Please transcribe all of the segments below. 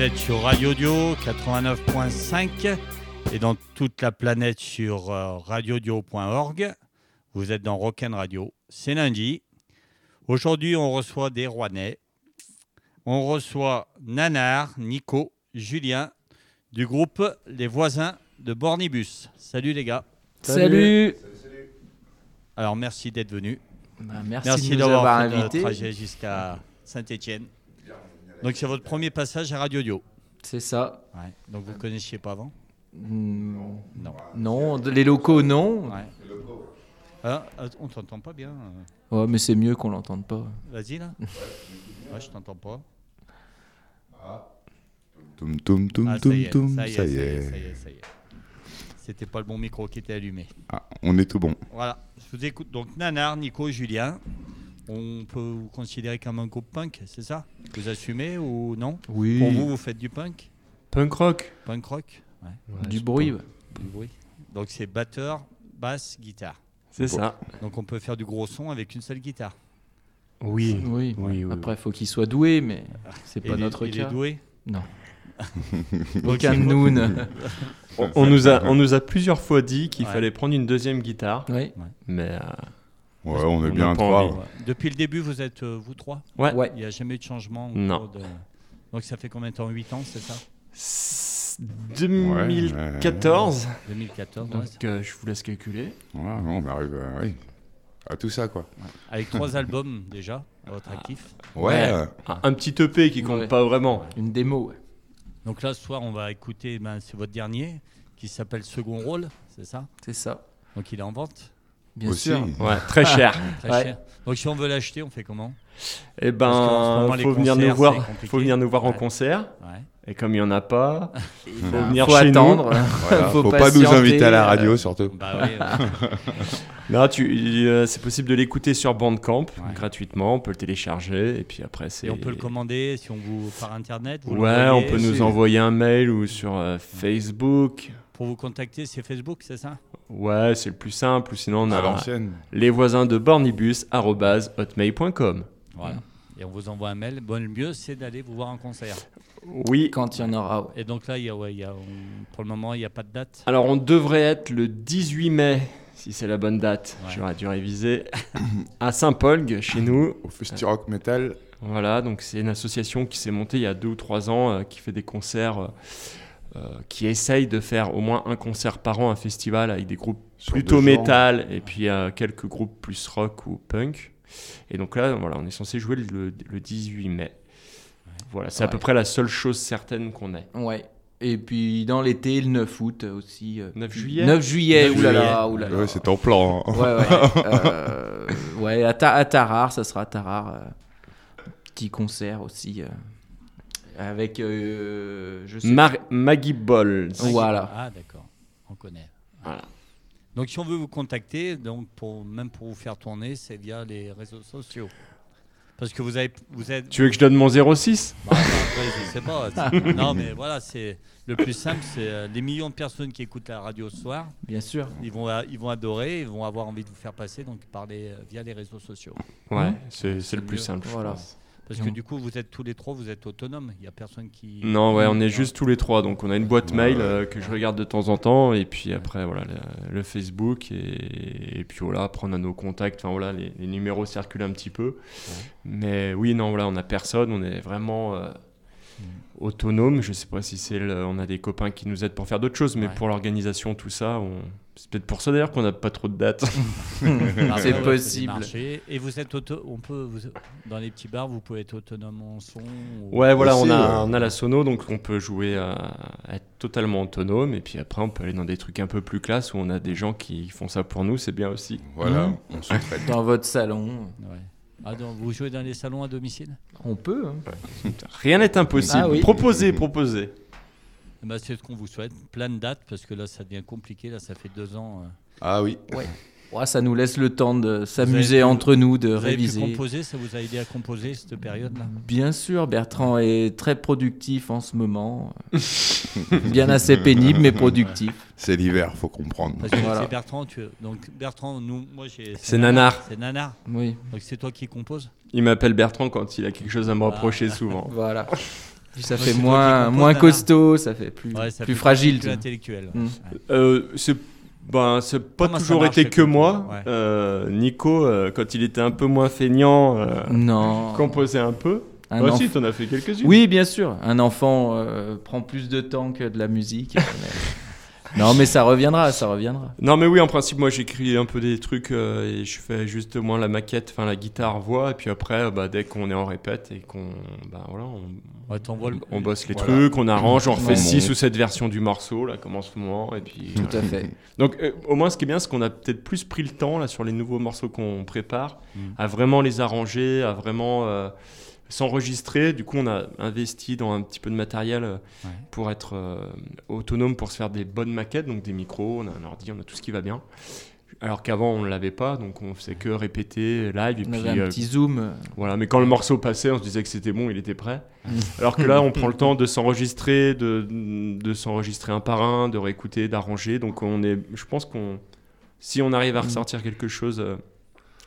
20h30, vous êtes sur Radio Dio 89.5 et dans toute la planète sur euh, radiodio.org. Vous êtes dans Rock'n Radio. C'est lundi. Aujourd'hui, on reçoit des Rouennais. On reçoit Nanar, Nico, Julien du groupe Les Voisins de Bornibus. Salut les gars. Salut. Alors merci d'être venus. Bah, merci, Merci d'avoir avoir fait le trajet jusqu'à Saint-Étienne. Donc c'est votre premier passage à Radio Dio. C'est ça. Ouais. Donc vous connaissiez pas avant? Hmm, Non. Non, de- les locaux, non. Ouais. Ah, ah, on t'entend pas bien. euh. Ouais, mais c'est mieux qu'on l'entende pas. Vas-y là. Ouais, je t'entends pas. Toum toum toum Ah, ça toum y est, toum, ça y est, ça y ça y est, est. ça y est, ça y est. C'était pas le bon micro qui était allumé. Ah, on est tout bon. Voilà, je vous écoute. Donc Nanar, Nico, Julien, on peut vous considérer comme un groupe punk, c'est ça Vous assumez ou non Oui. Pour vous, vous faites du punk Punk rock. Punk rock Ouais, du bruit. ouais. du bruit. Donc c'est batteur, basse, guitare. C'est ça. Donc on peut faire du gros son avec une seule guitare. Oui. Oui. Oui, oui, Après, il faut qu'il soit doué, mais c'est pas il est- notre il cas. est doué Non. Aucun de nous. On, on nous a, on nous a plusieurs fois dit qu'il Ouais. fallait prendre une deuxième guitare, Oui. mais euh, Ouais, on est bien trois. Ouais. Depuis le début, vous êtes euh, vous trois ouais. Ouais. Il n'y a jamais eu de changement au Non. cours de- Donc ça fait combien de temps? 8 ans, c'est ça? S- Ouais, 2014. 2014. ouais, Donc euh, je vous laisse calculer. Ouais, on arrive à, oui, à tout ça, quoi. Avec trois albums déjà à votre actif. Ouais. Un, un petit EP qui compte Ouais. pas vraiment. Une démo. ouais. Donc là, ce soir, on va écouter, ben, c'est votre dernier, qui s'appelle Second Rôle, c'est ça? C'est ça. Donc il est en vente, Bien Aussi. sûr. Ouais, très cher. très Ouais. cher. Donc si on veut l'acheter, on fait comment? Moment, ben, les faut venir concerts, nous voir. Faut venir nous voir en concert. Ouais. Et comme il y en a pas, Il faut venir faut chez attendre. Voilà, faut, faut, pas nous inviter à la radio, surtout. Bah oui, ouais. nous, là, tu, euh, c'est possible de l'écouter sur Bandcamp Ouais. gratuitement. On peut le télécharger et puis après c'est. Et on peut le commander si on vous par internet. vous Ouais, on peut nous envoyer un mail ou sur euh, Facebook. Pour vous contacter, c'est Facebook, c'est ça? Ouais, c'est le plus simple. Ou sinon, on a l'ancienne. les voisins de bornibus.hotmail.com. Voilà. Et on vous envoie un mail. Bon, le mieux, c'est d'aller vous voir en concert. Oui. Quand il y en aura. ouais. Et donc là, il y a, ouais, il y a, on- pour le moment, il n'y a pas de date. Alors, on devrait être le 18 mai, si c'est la bonne date. Ouais. J'aurais dû réviser. à Saint-Paul, chez nous. Au Festi Rock Metal. Voilà, donc c'est une association qui s'est montée il y a deux ou trois ans, euh, qui fait des concerts, euh, qui essaye de faire au moins un concert par an, un festival avec des groupes sur plutôt métal et puis euh, quelques groupes plus rock ou punk. Et donc là, voilà, on est censé jouer le, le 18 mai. Voilà, c'est à peu près la seule chose certaine qu'on ait. Ouais. Et puis dans l'été, le 9 août aussi. euh, 9 juillet 9 juillet, 9 oulala, juillet. oulala. Ouais, c'est en plan. hein. Ouais, ouais. euh, ouais, à, Ta- à Tarare, ça sera à Tarare. euh, petit concert aussi. euh, avec. euh, je sais Mar- Maggie Balls. Voilà. Ah, d'accord. On connaît. Voilà. Donc, si on veut vous contacter, donc pour, même pour vous faire tourner, c'est via les réseaux sociaux. Parce que vous avez, vous êtes. Tu veux que je donne mon 06 Bah, bah, après, je sais pas. non, mais voilà, c'est le plus simple, c'est euh, les millions de personnes qui écoutent la radio ce soir. Bien sûr. Ils vont, euh, ils vont adorer, ils vont avoir envie de vous faire passer, donc parlez euh, via les réseaux sociaux. Ouais, c'est c'est le plus mieux. simple. je Voilà. pense. Parce que du coup, vous êtes tous les trois, vous êtes autonomes. Il n'y a personne qui. Non, ouais, on est juste tous les trois. Donc, on a une boîte mail euh, que je regarde de temps en temps. Et puis après, voilà, le, le Facebook. Et, et puis voilà, on a nos contacts. Enfin, voilà, les, les numéros circulent un petit peu. Mais oui, non, voilà, on a personne. On est vraiment euh, autonome. Je sais pas si c'est. le- On a des copains qui nous aident pour faire d'autres choses. Mais Ouais. pour l'organisation, tout ça, on... c'est peut-être pour ça d'ailleurs qu'on n'a pas trop de dates. Ah, c'est possible. Et vous êtes auto, on peut, vous- dans les petits bars, vous pouvez être autonome en son. ou- Ouais, voilà, Aussi, on, a, ouais. on a la sono, donc on peut jouer à, à être totalement autonome. Et puis après, on peut aller dans des trucs un peu plus classe où on a des gens qui font ça pour nous, c'est bien aussi. Voilà, Mhm. on se traite. Dans votre salon. Ouais. Ah, donc, vous jouez dans les salons à domicile On peut. hein. Rien n'est impossible. Ah oui. Proposez, proposez. Eh ben, C'est ce qu'on vous souhaite. Plein de dates, parce que là, ça devient compliqué. Là, ça fait deux ans. euh, Ah oui. Ouais, ça nous laisse le temps de s'amuser entre nous, de Vous avez pu réviser. composer, ça vous a aidé à composer cette période-là Bien sûr, Bertrand est très productif en ce moment. Bien assez pénible, mais productif. C'est l'hiver, faut comprendre. Parce que Voilà. c'est Bertrand, tu... donc Bertrand, nous, moi j'ai. C'est Nanar. C'est Nanar. Oui, Donc c'est toi qui composes. Il m'appelle Bertrand quand il a quelque chose à me Ah. reprocher souvent. voilà. Ça Ouais, fait moins, costaud, ça fait plus, Ouais, ça plus fait fragile. Plus intellectuel. Mm. Ouais. Euh, c'est ben, c'est pas Comment toujours marche été que moi. Ouais. Euh, Nico, euh, quand il était un peu moins feignant, euh. Non. composait un peu. Un enf- aussi, t'en as fait quelques-unes. Oui, bien sûr. Un enfant euh, prend plus de temps que de la musique. Non, mais ça reviendra, ça reviendra. Non, mais oui, en principe, moi j'écris un peu des trucs euh, et je fais justement la maquette, enfin la guitare, voix, et puis après, bah, dès qu'on est en répète et qu'on. Bah, voilà, on, Ouais, t'envoies le- on bosse les Voilà. trucs, on arrange, on refait On 6 monte. ou 7 versions du morceau, là, comme en ce moment, et puis. Tout à fait. Donc, euh, au moins, ce qui est bien, c'est qu'on a peut-être plus pris le temps, là, sur les nouveaux morceaux qu'on prépare, Mm. à vraiment les arranger, à vraiment euh, s'enregistrer. Du coup, on a investi dans un petit peu de matériel euh, Ouais. pour être euh, autonome, pour se faire des bonnes maquettes, donc des micros, on a un ordi, on a tout ce qui va bien. Alors qu'avant, on ne l'avait pas, donc on faisait que répéter live. Et On puis, avait un euh, petit zoom. voilà, mais quand le morceau passait, on se disait que c'était bon, il était prêt. Alors que là, on prend le temps de s'enregistrer, de, de s'enregistrer un par un, de réécouter, d'arranger. Donc on est, je pense qu'on, si on arrive à ressortir quelque chose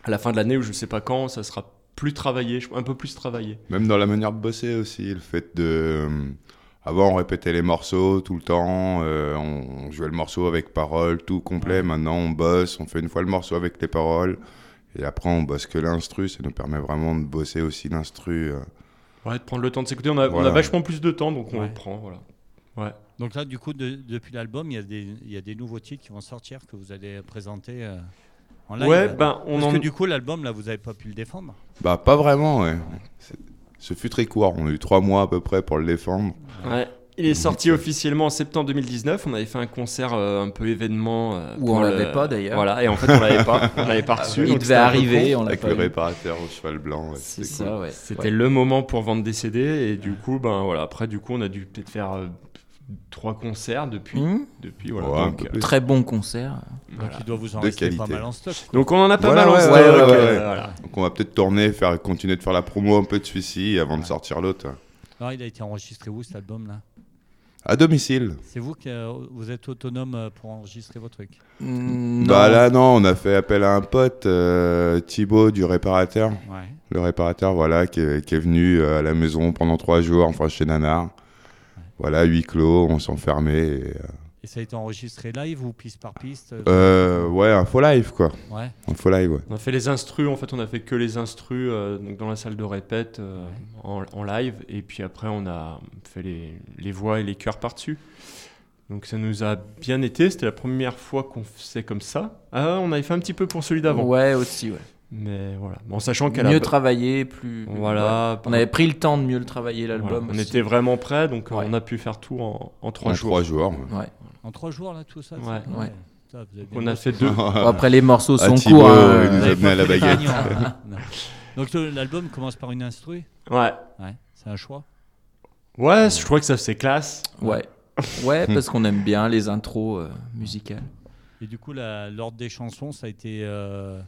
à la fin de l'année ou je sais pas quand, ça sera plus travaillé, un peu plus travaillé. Même dans la manière de bosser aussi, le fait de. euh, Avant, on répétait les morceaux tout le temps, euh, on jouait le morceau avec paroles, tout complet. Maintenant, on bosse, on fait une fois le morceau avec les paroles, et après, on bosse que l'instru. Ça nous permet vraiment de bosser aussi l'instru. euh. Ouais, de prendre le temps de s'écouter. On a, on a Voilà. vachement plus de temps, donc on Ouais. le prend. Voilà. Ouais. Donc là, du coup, de- depuis l'album, il y, a des- il y a des nouveaux titres qui vont sortir que vous allez présenter euh, en live. Ouais, ben on Parce en. que du coup, l'album, là, vous n'avez pas pu le défendre. Bah, pas vraiment, ouais. Ce fut très court, on a eu trois mois à peu près pour le défendre. Ouais. Il est sorti officiellement en septembre 2019. On avait fait un concert euh, un peu événement. euh, Où pour on le- l'avait pas, d'ailleurs. Voilà, et en fait on l'avait pas. On l'avait pas reçu. Il devait arriver, on Avec pas le eu. réparateur au cheval blanc. ouais, C'est c'était ça, cool. ouais. C'était Ouais. le moment pour vendre des CD et du coup, ben voilà. Après, du coup, on a dû peut-être faire euh, trois concerts depuis. Hum, Depuis voilà. Donc, euh. Très bon concert. Donc voilà. il doit vous en De rester pas qualité. mal en stock. quoi. Donc on en a pas Voilà, mal en ouais, stock. ouais, ouais, euh, ouais. voilà. Donc, on va peut-être tourner, faire, continuer de faire la promo un peu de celui-ci avant de sortir l'autre. Alors, il a été enregistré où cet album-là À domicile. C'est vous qui euh, vous êtes autonome pour enregistrer vos trucs? Hum, Bah là, non, on a fait appel à un pote, euh, Thibaut du réparateur. Ouais. Le réparateur, voilà, qui est, qui est venu à la maison pendant trois jours, enfin chez Nanar. Voilà, huis clos, on s'enfermait. et, euh, Et ça a été enregistré live ou piste par piste euh, ouais, un faux live, quoi. Ouais. Un faux live, ouais. On a fait les instrus, en fait, on a fait que les instrus euh, donc dans la salle de répète euh, en, en live, et puis après on a fait les, les voix et les chœurs par-dessus. Donc ça nous a bien été, c'était la première fois qu'on faisait comme ça. Ah, on avait fait un petit peu pour celui d'avant, Ouais, aussi, ouais. Mais voilà. En sachant qu'elle Mieux a... travaillé, plus. Voilà, ouais. On avait pris le temps de mieux le travailler, voilà, l'album. on était vraiment prêts, donc euh, Ouais. on a pu faire tout en, en trois en jours. trois jours. ouais. Ouais. En trois jours, là, tout ça Ouais. ça Ouais. Ça, vous avez bien On a fait deux. Bon, après, les morceaux sont courts. il hein. nous a à la baguette. hein. Donc le- l'album commence par une instru Ouais. Ouais, c'est un choix. Ouais, je crois que ça c'est classe. Ouais. Ouais, parce qu'on aime bien les intros euh, musicales. Et du coup, l'ordre des chansons, ça a été euh,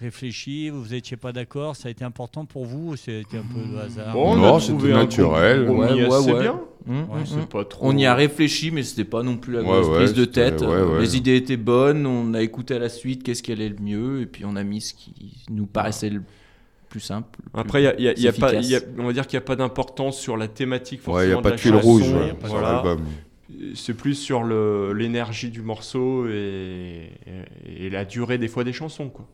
réfléchi, vous n'étiez pas d'accord, ça a été important pour vous ou c'était un peu le hasard Bon, on Non, c'était naturel. compromis Ouais, ouais, assez ouais. bien. Hum, Ouais, C'est pas trop. On y a réfléchi, mais c'était pas non plus la grosse ouais, prise de tête. ouais, ouais. Les idées étaient bonnes, on a écouté à la suite qu'est-ce qui allait le mieux, et puis on a mis ce qui nous paraissait le plus simple. plus- Après, il y a, il y a- il y a plus pas, y a- on va dire qu'il n'y a pas d'importance sur la thématique. Ouais, il n'y a forcément pas de fil chanson, rouge chanson, ouais, pas sur l'album. C'est plus sur l'énergie du morceau et, et- et la durée des fois des chansons. Quoi.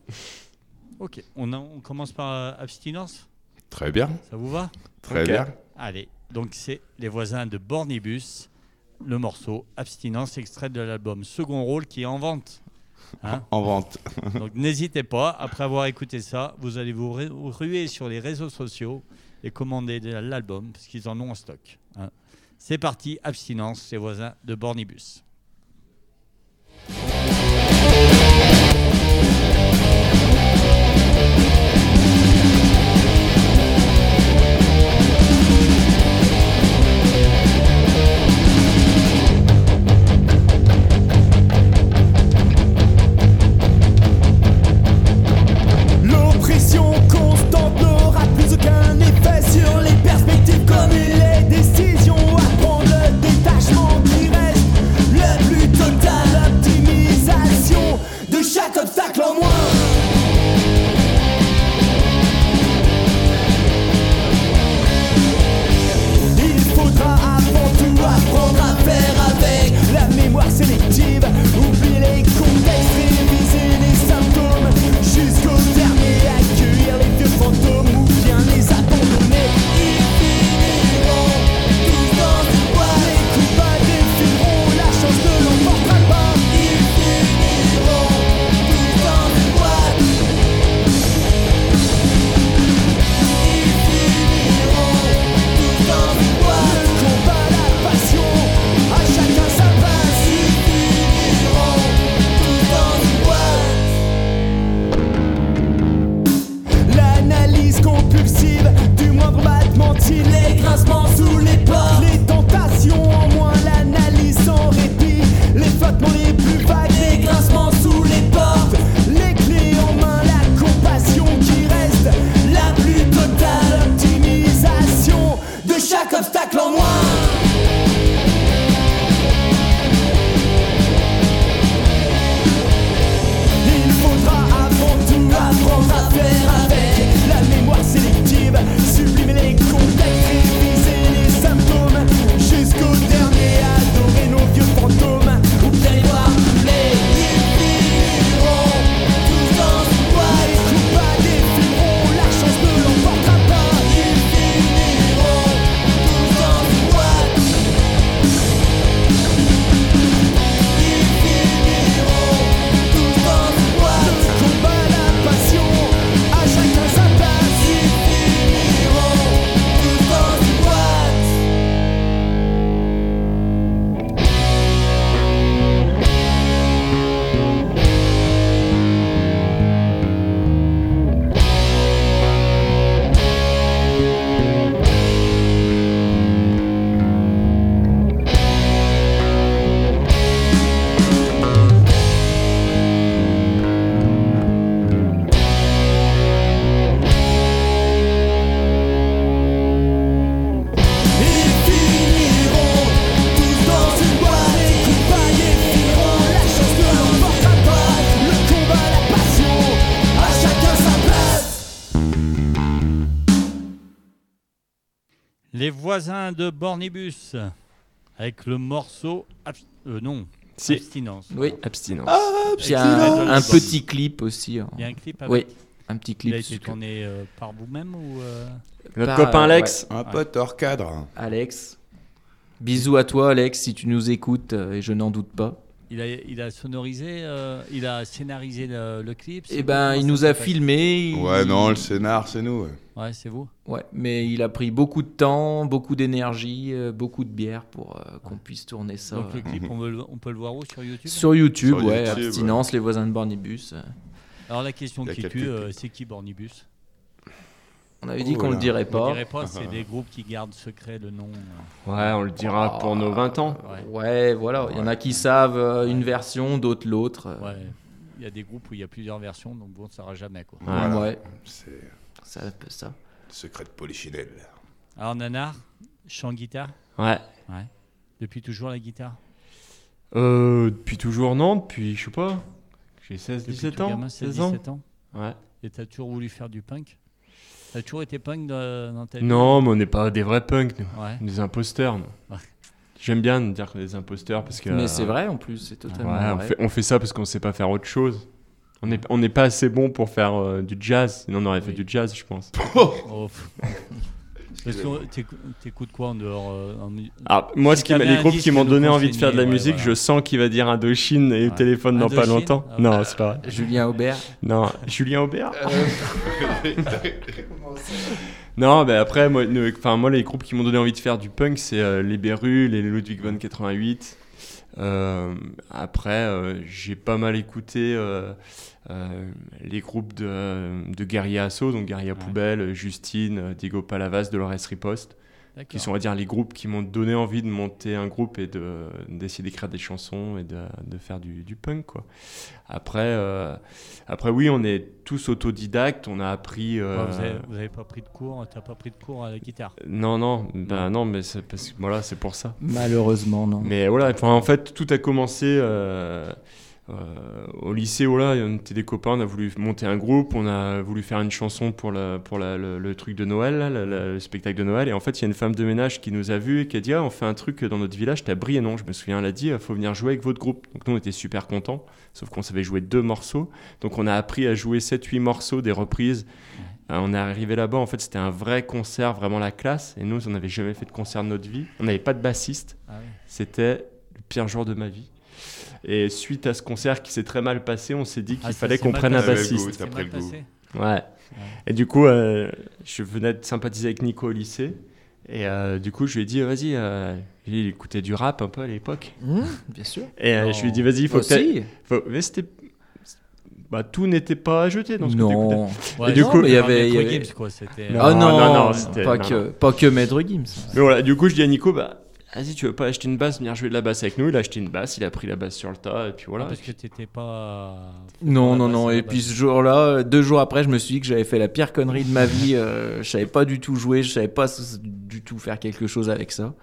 Ok, on, a- on commence par euh, abstinence, Très bien, ça vous va? Très bien. Allez, donc c'est les voisins de Bornibus, le morceau Abstinence, extrait de l'album Second Rôle qui est en vente. Hein En vente. donc n'hésitez pas, après avoir écouté ça, vous allez vous ru- vous ruer sur les réseaux sociaux et commander de l'album parce qu'ils en ont en stock. hein. C'est parti, Abstinence, les voisins de Bornibus. tout apprendre à faire avec la mémoire sélective. De Bornibus avec le morceau euh, non Si. abstinence. Oui. Abstinence. Puis un, un petit clip aussi. hein. Il y a un clip avec. Oui, un petit Il clip. a été tourné euh, par vous-même ou euh, Notre copain Alex. Un pote hors cadre. Alex. Bisous à toi, Alex, si tu nous écoutes, euh, et je n'en doute pas. Il a il a sonorisé, euh, il a scénarisé le, le clip. Eh ben, il nous a filmé. il- Ouais, non, le scénar, c'est nous. ouais. Ouais, c'est vous. Ouais, mais il a pris beaucoup de temps, beaucoup d'énergie, euh, beaucoup de bière pour euh, qu'on puisse tourner ça. Donc le clip, on, veut on peut le voir où? Sur YouTube? Sur YouTube, Sur ouais, YouTube, abstinence, les voisins de Bornibus. Alors la question qui tue, euh, c'est qui Bornibus? On avait dit Oh qu'on le là. dirait On pas. dirait pas, c'est des groupes qui gardent secret le nom. euh. Ouais, on le dira pour nos 20 ans. Ouais. Ouais, voilà. Il y en a qui savent euh, une version, d'autres l'autre. Ouais. Il y a des groupes où il y a plusieurs versions, donc bon, on ne saura jamais quoi. Ouais. Voilà. ouais, C'est c'est un peu ça. le secret de Polichinelle. Alors Nanar, chant guitare, Ouais. depuis toujours la guitare? Euh, depuis toujours, non, depuis, je sais pas, j'ai 16, Depuis 17 tout ans. gamin, 16, 16 ans. 17 ans. Ouais. Et t'as toujours voulu faire du punk? T'as toujours été punk dans, dans ta vie Non, mais on n'est pas des vrais punks, nous. Ouais. Des imposteurs, nous. Ouais. J'aime bien dire qu'on est des imposteurs parce que. Mais c'est vrai en plus, c'est Ouais, totalement on, vrai. fait, on fait ça parce qu'on sait pas faire autre chose. On n'est on pas assez bon pour faire euh, du jazz, sinon on aurait fait Oui. du jazz, je pense. Oh. Parce que t'écou- t'écoutes quoi en dehors euh, en Alors, moi, Si ce qui m'a- t'avais les un groupes qui m'ont donné envie de faire de la ouais, musique, voilà. je sens qu'il va dire Indochine et Ouais. téléphone dans pas longtemps. Ah, non, bah, c'est pas vrai. Julien Aubert. Non, Julien Aubert Non, mais après, moi, ne- enfin, moi, les groupes qui m'ont donné envie de faire du punk, c'est euh, les Beru, les Ludwig von 88. Euh, après, euh, j'ai pas mal écouté euh, les groupes de, de Guerilla Asso, donc Guerilla Ouais. Poubelle, Justine, euh, Diego Palavas, Dolores Riposte, qui sont, on va dire, les groupes qui m'ont donné envie de monter un groupe et de, d'essayer d'écrire des chansons et de, de faire du, du punk, quoi. Après, euh, après, oui, on est tous autodidactes, on a appris... euh, Ouais, vous, avez, vous avez pas pris de cours T'as pas pris de cours à la guitare non, non, ben non, mais c'est parce que voilà, c'est pour ça. Malheureusement, non. Mais voilà, en fait, tout a commencé euh, au lycée. Voilà, on était des copains, on a voulu monter un groupe, on a voulu faire une chanson pour, la, pour la- le, le truc de Noël, là, la- la- le spectacle de Noël. Et en fait, il y a une femme de ménage qui nous a vus et qui a dit ah, on fait un truc dans notre village, t'as Briennon, je me souviens, elle a dit il faut venir jouer avec votre groupe. Donc nous, on était super contents, sauf qu'on savait jouer deux morceaux. Donc on a appris à jouer 7-8 morceaux, des reprises. Euh, on est arrivé là-bas, en fait, c'était un vrai concert, vraiment la classe. Et nous, on n'avait jamais fait de concert de notre vie. On n'avait pas de bassiste. Ah. C'était le pire jour de ma vie. Et suite à ce concert qui s'est très mal passé, on s'est dit qu'il Ah, fallait qu'on prenne un bassiste. Le goût. Ouais. Et du coup, euh, je venais de sympathiser avec Nico au lycée. Et euh, du coup, je lui ai dit, vas-y, euh, il écoutait du rap un peu à l'époque. Mmh, bien sûr. Et euh, je lui ai dit, vas-y, il faut que faut- Mais c'était. Bah, tout n'était pas à jeter dans ce que. Non. Ouais, Et du non, coup- il y avait- y avait- Gims, quoi, c'était- Non, Ah non, non, non, c'était- pas, non, que, pas que Maître Gims. Mais voilà, du coup, je dis à Nico, bah, vas-y, tu veux pas acheter une basse, venir jouer de la basse avec nous Il a acheté une basse, il a pris la basse sur le tas, et puis voilà. Ah, parce que t'étais pas. Non, non, non. Et puis ce jour-là, deux jours après, je me suis dit que j'avais fait la pire connerie de ma vie. euh, je savais pas du tout jouer, je savais pas du tout faire quelque chose avec ça.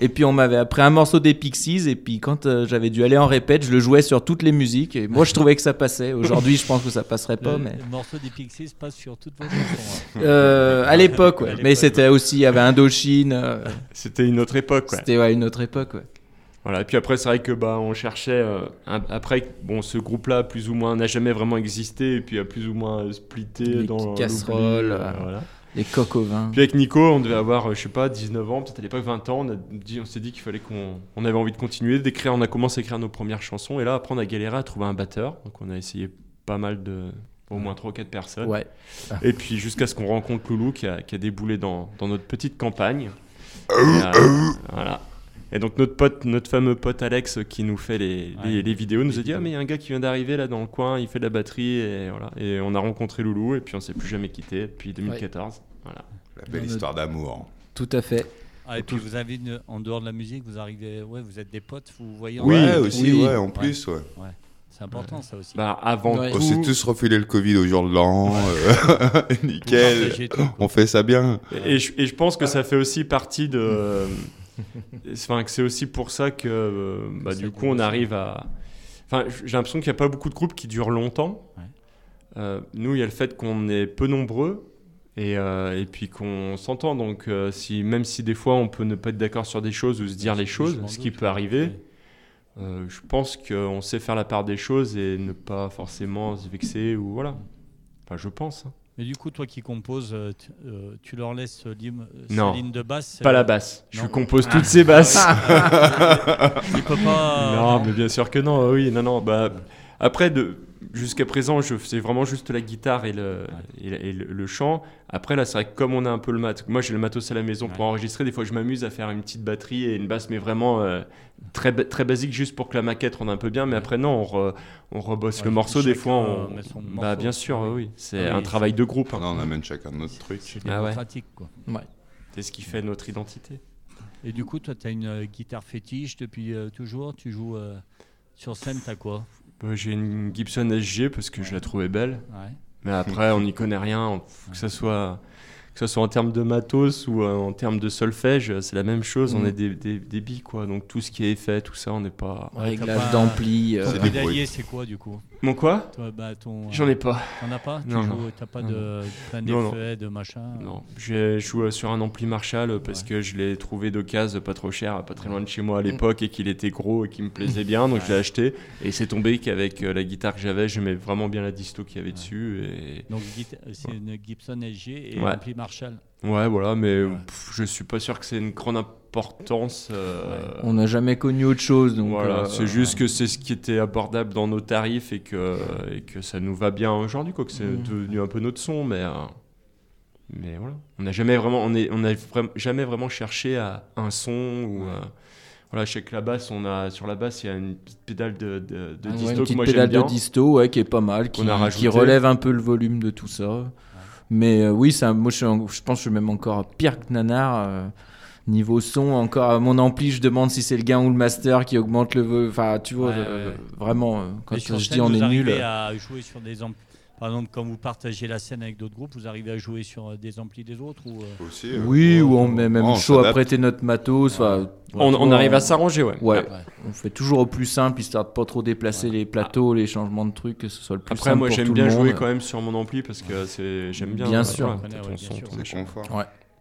Et puis on m'avait appris un morceau des Pixies. Et puis quand euh, j'avais dû aller en répète, je le jouais sur toutes les musiques. Et moi, je trouvais que ça passait. Aujourd'hui, je pense que ça passerait pas. le, Mais le morceau des Pixies passe sur toutes vos chansons. hein. Euh, à l'époque, ouais. Mais c'était aussi, il y avait Indochine. euh, C'était une autre époque, ouais. C'était ouais, une autre époque, ouais. Voilà, et puis après, c'est vrai que bah, on cherchait. euh, un- après, bon, ce groupe-là, plus ou moins, n'a jamais vraiment existé, et puis a plus ou moins euh, splitté Les dans euh. voilà. Les coques au vin. Puis avec Nico, on devait avoir, euh, je sais pas, 19 ans, peut-être à l'époque 20 ans. On, a dit, on s'est dit qu'il fallait qu'on on avait envie de continuer, d'écrire. On a commencé à écrire nos premières chansons, et là, après, on a galéré à trouver un batteur. Donc, on a essayé pas mal de. Au moins 3 ou 4 personnes. Ouais. Et puis jusqu'à ce qu'on rencontre Loulou qui a, qui a déboulé dans, dans notre petite campagne. Et, euh, voilà. Et donc notre pote, notre fameux pote Alex qui nous fait les, les, Ouais. les vidéos nous a dit vidéos. ah mais il y a un gars qui vient d'arriver là dans le coin, il fait de la batterie et voilà. Et on a rencontré Loulou et puis on s'est plus jamais quitté depuis 2014. Voilà. La belle histoire d'amour. Tout à fait. Ah, et puis vous avez une- en dehors de la musique, vous arrivez, ouais, vous êtes des potes, vous voyez. en- Oui, ouais, aussi, oui. ouais, en plus, ouais. C'est important ça aussi. Bah avant Ouais. On tout, s'est tous refilé le Covid au jour de l'an. euh, Nickel. tout. On fait ça bien. Et je, et je pense que ça fait aussi partie de. C'est aussi pour ça que, euh, bah, du coup, on arrive à. Enfin, j'ai l'impression qu'il n'y a pas beaucoup de groupes qui durent longtemps. Ouais. Euh, nous, il y a le fait qu'on est peu nombreux et, euh, et puis qu'on s'entend. Donc, euh, si, même si des fois on peut ne pas être d'accord sur des choses ou se dire les choses, ce qui peut arriver, je pense qu'on sait faire la part des choses et ne pas forcément se vexer ou voilà. Enfin, je pense. Mais du coup, toi qui composes, euh, tu, euh, tu leur laisses euh, Non. sa ligne de basse Pas la basse. Je compose toutes ces basses. Il peut pas. non, mais bien sûr que non. Oui, non, non. Bah, après, de, jusqu'à présent, je faisais vraiment juste la guitare et le, et, le- et le, le chant. Après, là, c'est vrai que comme on a un peu le mat, moi j'ai le matos à la maison pour Ouais. enregistrer. Des fois, je m'amuse à faire une petite batterie et une basse, mais vraiment euh, très, très basique, juste pour que la maquette rende un peu bien. Mais après, non, on, re- on rebosse Ouais, le morceau. Des fois, on, met son bah, bien sûr, Oui. oui. C'est Ah un travail de groupe. hein. Non, on amène chacun notre truc. C'est Ah ouais. démocratique, quoi. C'est ce qui fait notre identité. Et du coup, toi, tu as une euh, guitare fétiche depuis euh, toujours? Tu joues euh, sur scène, t'as quoi? J'ai une Gibson SG parce que je la trouvais belle. Ouais. Mais après, on n'y connaît rien, que ce soit que soit en termes de matos ou euh, en termes de solfège, c'est la même chose. On Mm. est des, des, des billes, quoi. Donc tout ce qui est effet, tout ça, on n'est pas. Réglage pas- d'ampli. euh, c'est quoi du coup? Mon quoi Toi, bah, ton, J'en ai pas. T'en as pas Non, Tu non. joues, t'as pas de plein Non, non. d'effets, de machin Non, je joue euh, sur un ampli Marshall euh, parce Ouais. que je l'ai trouvé d'occasion pas trop cher, pas très loin de chez moi à l'époque et qu'il était gros et qu'il me plaisait bien, donc je l'ai acheté. Et c'est tombé qu'avec euh, la guitare que j'avais, j'aimais vraiment bien la disto qu'il y avait dessus. Et... Donc c'est une Gibson SG et Ouais. ampli Marshall. Ouais, voilà, mais Ouais. pff, je suis pas sûr que c'est une grande importance. euh, On n'a jamais connu autre chose. Donc, voilà, euh, c'est juste que c'est ce qui était abordable dans nos tarifs et que, et que ça nous va bien aujourd'hui, quoi, que c'est Mhm. devenu un peu notre son, mais, euh, mais voilà. On n'a jamais vraiment, on est, on a vra- jamais vraiment cherché à un son ou. voilà, je sais que la basse, on a, sur la basse, il y a une petite pédale de, de, de Ah disto une que moi pédale bien. de disto ouais, qui est pas mal, qui, a relève un peu le volume de tout ça. Mais euh, oui, un- moi je, pense que je suis même encore pire que Nanar. euh, niveau son, encore à mon ampli, je demande si c'est le gain ou le master qui augmente le. Enfin, tu vois, Ouais, euh, ouais. vraiment, euh, quand je dis on est nul. arrivez à jouer sur des amplis. Par exemple, quand vous partagez la scène avec d'autres groupes, vous arrivez à jouer sur euh, des amplis des autres ou euh, Aussi, euh, Oui, ou on met même on chaud à prêter notre matos. enfin, On, arrive à s'arranger, ouais. Ouais, Ouais. on fait toujours au plus simple, histoire de pas trop déplacer les plateaux, les changements de trucs, que ce soit le plus Après, simple moi pour j'aime bien jouer quand même sur mon ampli parce que c'est, j'aime bien. Bien sûr. C'est confort.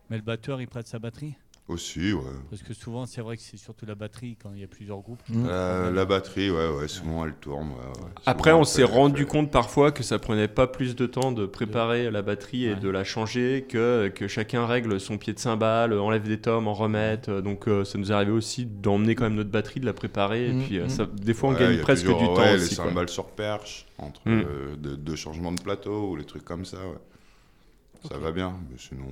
Mais le batteur, il prête sa batterie? Aussi, ouais. Parce que souvent, c'est vrai que c'est surtout la batterie quand il y a plusieurs groupes. Mm. Euh, la batterie, ouais, ouais, souvent elle tourne. ouais, ouais. Après, Souvent, on s'est rendu fait- compte parfois que ça prenait pas plus de temps de préparer la batterie et Ouais. de la changer que, que chacun règle son pied de cymbale, enlève des tomes, en remette. Donc, euh, ça nous arrivait aussi d'emmener quand même notre batterie, de la préparer. Et puis, euh, mm. ça- des fois, on Ouais, gagne presque du ouais, temps les aussi. quoi. cymbales sur perche, entre deux, deux changements de plateau ou les trucs comme ça, ouais. Ça va bien, mais sinon.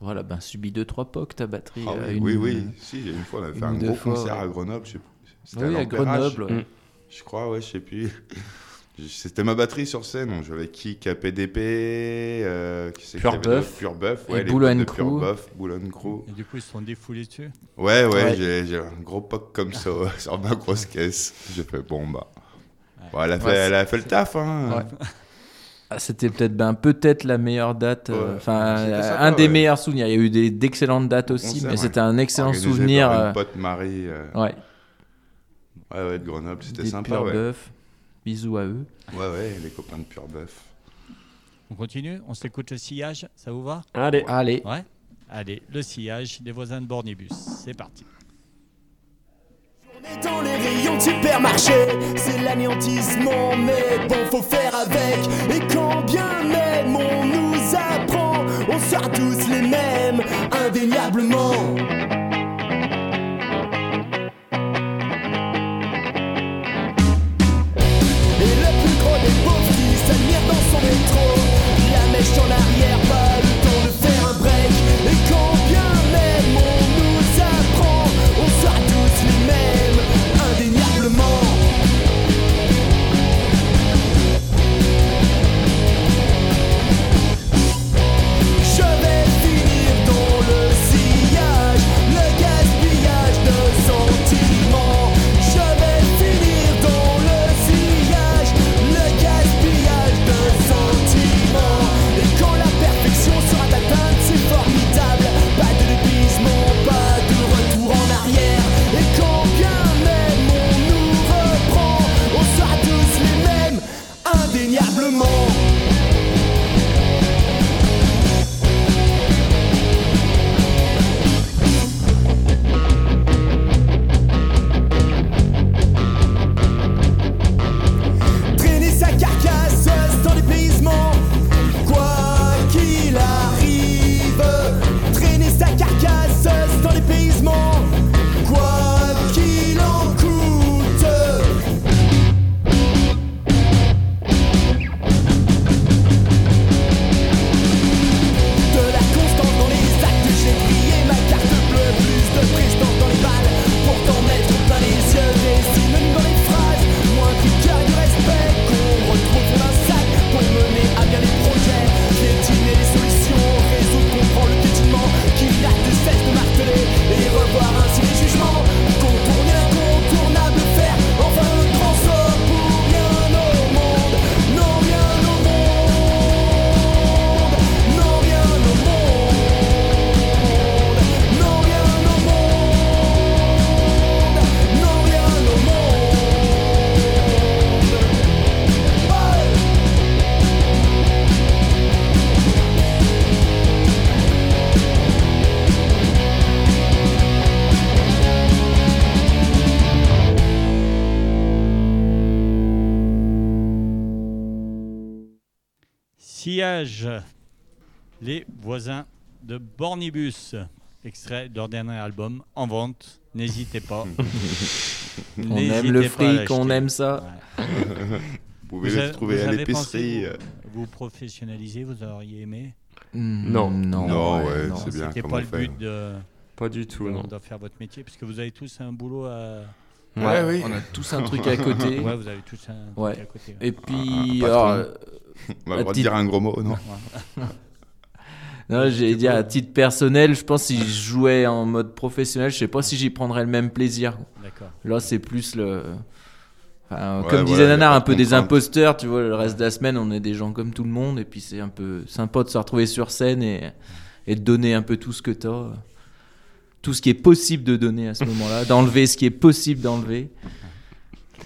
Voilà, ben subis 2-3 pocs ta batterie. Ah euh, oui, une- oui, oui. Si, il y a une fois, on avait fait un deux gros fois, concert ouais. à Grenoble, je sais plus. C'était Oui, à Grenoble. ouais. Mm. Je crois, ouais, je sais plus. C'était ma batterie sur scène. On jouait avec qui KPDP, euh, qui c'est Pure Buff. Pure Buff, Et ouais, les de Crew. Pure Buff, Bull and Crew. Et du coup, ils se sont défoulés dessus? Ouais, ouais, Ouais. j'ai j'ai un gros poc comme ça sur ma grosse caisse. J'ai fait bon, bah. Ouais. Bon, elle, a fait, Ouais, elle a fait le taf, hein. Ah, C'était peut-être ben, peut-être la meilleure date, euh, Ouais, enfin euh, un des ouais. meilleurs souvenirs. Il y a eu des- d'excellentes dates aussi, mais ouais. c'était un excellent Organisé souvenir. par euh, Une pote Marie. euh, ouais, Ouais, ouais, de Grenoble, c'était des sympa. Pure Ouais. Bœuf. Bisous à eux. ouais, ouais, les copains de Pure Bœuf. On continue On s'écoute le sillage Ça vous va? Allez. Allez, Ouais Allez, le sillage des voisins de Bornibus. C'est parti. Dans les rayons de supermarché, c'est l'anéantissement, mais bon, faut faire avec. Et quand bien même on nous apprend, on sera tous les mêmes, indéniablement. Et le plus gros des pauvres qui s'admire dans son métro, la mèche en arrière, Les voisins de Bornibus. Extrait de leur dernier album en vente. N'hésitez pas. on aime le fric, on aime ça. Vous pouvez Vous le avez- trouver vous à l'épicerie. pensé, euh, Vous professionnalisez, vous auriez aimé Hmm, Non. non, Non, ouais, non. c'est bien C'était pas le fait. but de, Pas du tout, de- non. de faire votre métier, puisque vous avez tous un boulot à. Ouais, oui. On a tous un truc à côté. Ouais, vous avez tous un Ouais. truc à côté. ouais. Et puis, Ah, pas alors, On a à de dire un gros mot, non non, j'allais dire à titre personnel, je pense que si je jouais en mode professionnel, je sais pas si j'y prendrais le même plaisir. D'accord. Là, c'est plus le. enfin, Ouais, comme voilà, disait a Nanar, un peu des imposteurs, tu vois, le reste de la semaine, on est des gens comme tout le monde, et puis c'est un peu sympa de se retrouver sur scène et, et de donner un peu tout ce que t'as, tout ce qui est possible de donner à ce moment-là, d'enlever ce qui est possible d'enlever,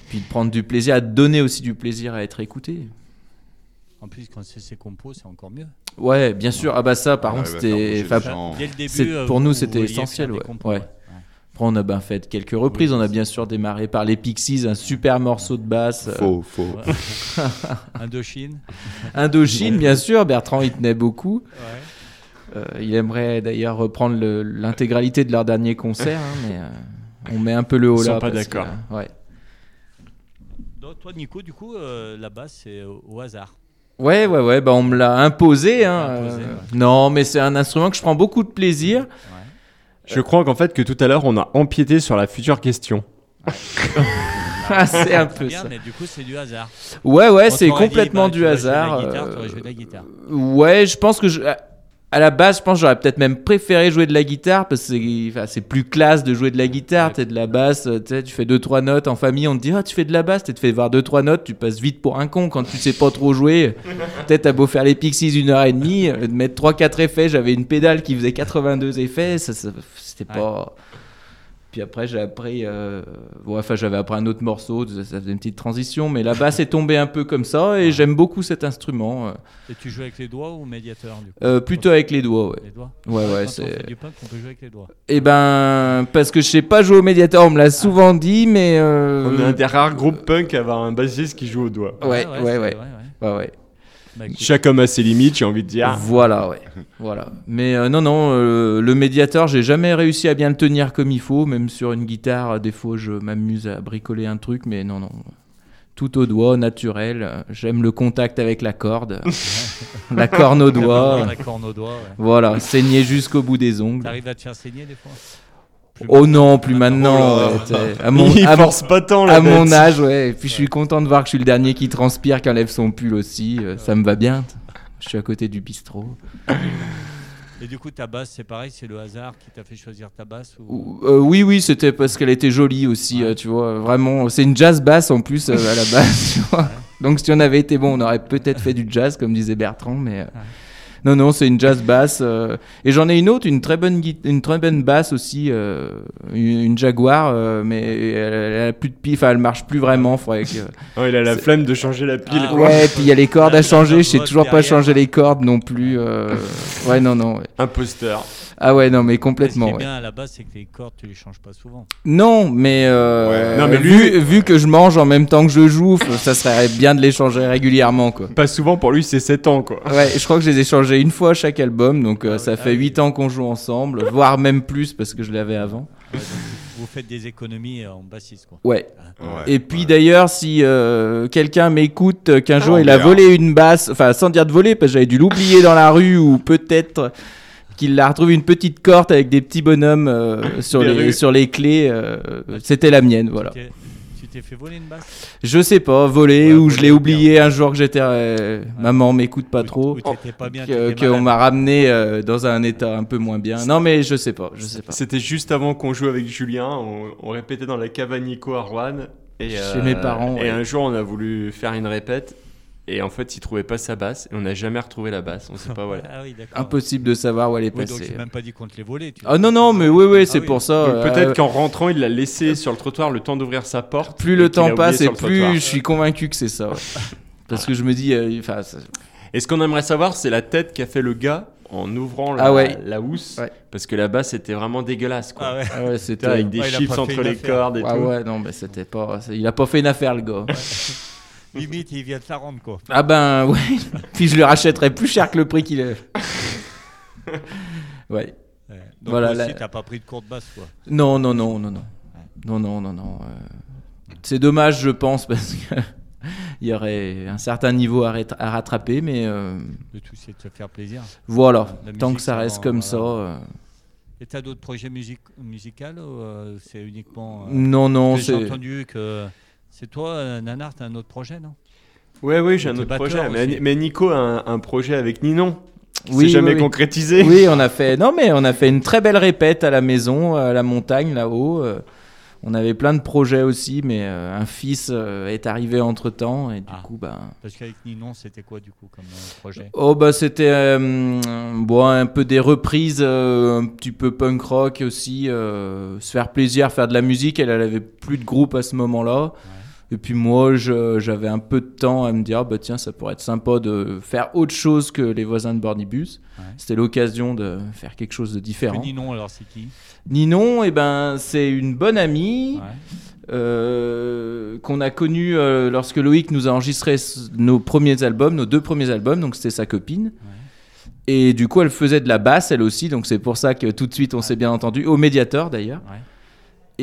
puis de prendre du plaisir, à donner aussi du plaisir à être écouté. En plus, quand c'est ses compos, c'est encore mieux. Ouais, bien sûr. Ah bah ça, par On contre, c'était. pour nous, c'était essentiel, ouais. compos, Ouais. Après, on a ben fait quelques reprises. Oui, on a bien sûr démarré par les Pixies, un super morceau de basse. euh, Faux, faux. Indochine. Indochine, bien sûr. Bertrand, il tenait beaucoup. Ouais. Euh, il aimerait d'ailleurs reprendre l'intégralité de leur dernier concert, hein, mais euh, on met un peu le haut Ils sont là. pas d'accord. euh, ouais. Donc, toi, Nico, du coup, euh, la basse, c'est au, au hasard. Ouais, ouais, ouais, bah on me l'a imposé. Hein, Imposé, euh, ouais. Non, mais c'est un instrument que je prends beaucoup de plaisir. Ouais. Je crois qu'en fait que tout à l'heure on a empiété sur la future question. Ah, c'est un peu bien, ça. mais du coup, c'est du hasard. Ouais, ouais, c'est dit, complètement bah, du tu vas jouer de la hasard. guitare, euh, t'aurais joué de la guitare. Ouais, je pense que je. À la base, je pense que j'aurais peut-être même préféré jouer de la guitare parce que c'est enfin, plus classe de jouer de la guitare. T'es de la basse, euh, tu fais deux trois notes en famille, on te dit ah tu fais de la basse, tu te fais voir deux trois notes, tu passes vite pour un con quand tu sais pas trop jouer. Peut-être t'as beau faire les pixies une heure et demie, euh, de mettre trois quatre effets, j'avais une pédale qui faisait 82 effets, ça, ça- c'était Ouais. Puis après, j'ai appris. euh, ouais, enfin, j'avais appris un autre morceau, ça faisait une petite transition, mais la basse est tombée un peu comme ça, et j'aime beaucoup cet instrument. euh, Et tu joues avec les doigts ou au médiateur du coup? Euh, plutôt avec les doigts, ouais. Les doigts? Ouais, ouais, c'est. du punk, on peut jouer avec les doigts. Eh ben, parce que je sais pas jouer au médiator, on me l'a souvent dit, mais. euh, On est un des rares groupes punk à avoir un bassiste qui joue au doigt. Ouais, ouais, c'est- ouais. ouais. Ouais, ouais. Bah, homme a ses limites, j'ai envie de dire. Voilà, ouais. Voilà. Mais euh, non, non, euh, le médiator, j'ai jamais réussi à bien le tenir comme il faut. Même sur une guitare, euh, des fois, je m'amuse à bricoler un truc, mais non, non. Tout au doigt, naturel. J'aime le contact avec la corde. la corne au doigt. La corne au doigt, ouais. Voilà, saigner jusqu'au bout des ongles. T'arrives à te faire saigner des fois? Plus Oh non, plus maintenant. maintenant. Oh ouais, à mon, Il à mon- force pas tant à mon âge, ouais. Et puis je suis content de voir que je suis le dernier qui transpire, qui enlève son pull aussi. Euh, Ça me va bien. Je suis à côté du bistrot. Et du coup, ta basse, c'est pareil, c'est le hasard qui t'a fait choisir ta basse ou... Euh, oui, oui, c'était parce qu'elle était jolie aussi, Ouais. euh, tu vois. Vraiment, c'est une jazz basse en plus euh, à la base, tu vois. Donc si on avait été bon, on aurait peut-être fait du jazz, comme disait Bertrand, mais. Non, non, c'est une jazz basse. euh, Et j'en ai une autre, une très bonne, une très bonne basse aussi, euh, une, une Jaguar, euh, mais elle, elle a plus de pile, enfin elle marche plus vraiment. Faudrait que... Oh, il a la flemme de changer la pile. Ah. Ouais, puis il y a les cordes à changer, je sais toujours pas changer les cordes non plus. euh, Ouais, non, non. ouais. Imposteur. Ah ouais, non, mais Ce qui complètement. est ouais. bien à la base, c'est que les cordes, tu les changes pas souvent. Non, mais, euh, Ouais. Non, mais vu, lui- vu que je mange en même temps que je joue, ça serait bien de les changer régulièrement, quoi. Pas souvent pour lui, c'est 7 ans quoi. Ouais, je crois que je les ai changés une fois à chaque album, donc euh, Ah ça oui, fait ah oui. 8 ans qu'on joue ensemble, voire même plus parce que je l'avais avant. Ouais, donc, vous faites des économies euh, en bassiste, quoi. Ouais. Ouais, Et puis ouais. d'ailleurs, si euh, quelqu'un m'écoute qu'un jour Oh, il a volé une basse, enfin sans dire de voler, parce que j'avais dû l'oublier dans la rue ou peut-être qu'il a retrouvé une petite corde avec des petits bonhommes euh, sur, les, sur les clés, euh, c'était la mienne, voilà. Tu t'es- fait voler une basse Je sais pas, volé Ouais, ou je l'ai oublié un jour que j'étais. euh, Maman m'écoute pas Ou- trop. Qu'on m'a ramené euh, dans un état un peu moins bien. Non, mais je sais pas, je sais pas. C'était juste avant qu'on joue avec Julien. On, on répétait dans la cave à Nico à Rouen. Et, Chez mes parents, Et ouais. un jour, on a voulu faire une répète. Et en fait, il trouvait pas sa basse. Et on n'a jamais retrouvé la basse. On sait pas, voilà. Ah oui. Impossible de savoir où elle est Oui, donc passée. j'ai même pas dit qu'on te les volait. tu- Ah non, non, mais oui, oui, c'est Ah oui. pour ça. Donc, euh, Peut-être qu'en rentrant, il l'a laissé sur le trottoir le temps d'ouvrir sa porte. plus le temps passe et plus je suis convaincu que c'est ça. ouais. Parce que je me dis, euh, enfin, ça- Et ce qu'on aimerait savoir, c'est la tête qu'a fait le gars en ouvrant la, Ah ouais. la housse. Ouais. Parce que la basse était vraiment dégueulasse. Quoi. Ah ouais. ah ouais, Tu c'était. avec des chips entre les cordes et Ah tout. ouais, non, mais c'était pas. Il a pas fait une affaire, le gars. Limite, il vient de la rendre, quoi. Ah ben, ouais. Puis je le rachèterais plus cher que le prix qu'il est. Ouais. Ouais. Donc Voilà, la- t'as pas pris de courte basse, quoi. Non, non, non, non, non. Non, non, non, non. euh, C'est dommage, je pense, parce que il y aurait un certain niveau à, rattraper, mais euh, Le tout, c'est de te faire plaisir. voilà. La Tant musique, que ça reste comme voilà. ça. euh, Et t'as d'autres projets music musicaux euh, c'est uniquement. Non, non, que J'ai c'est. entendu que c'est toi, euh, Nanar, t'as un autre projet, non? Ouais, oui, j'ai un autre projet. Mais, Nico a un, un projet avec Ninon. Qui Oui, s'est jamais oui, oui. concrétisé. Oui, on a fait. Non, mais on a fait une très belle répète à la maison, à la montagne, là-haut. euh, On avait plein de projets aussi, mais euh, un fils est arrivé entre temps et du Ah. coup, bah. Parce qu'avec Ninon, c'était quoi, du coup, comme projet? Oh bah c'était euh, bon un peu des reprises euh, un petit peu punk rock aussi euh, se faire plaisir faire de la musique elle, elle avait plus de groupe à ce moment-là et puis moi j'avais un peu de temps à me dire bah tiens ça pourrait être sympa de faire autre chose que les voisins de Bornibus Ouais. c'était l'occasion de faire quelque chose de différent Ninon, alors, c'est qui? Ninon eh ben c'est une bonne amie Ouais. euh, qu'on a connu euh, lorsque Loïc nous a enregistré nos premiers albums, nos deux premiers albums, donc c'était sa copine. Et du coup, elle faisait de la basse, elle aussi, donc c'est pour ça que tout de suite on s'est bien entendu, au médiateur d'ailleurs. Ouais.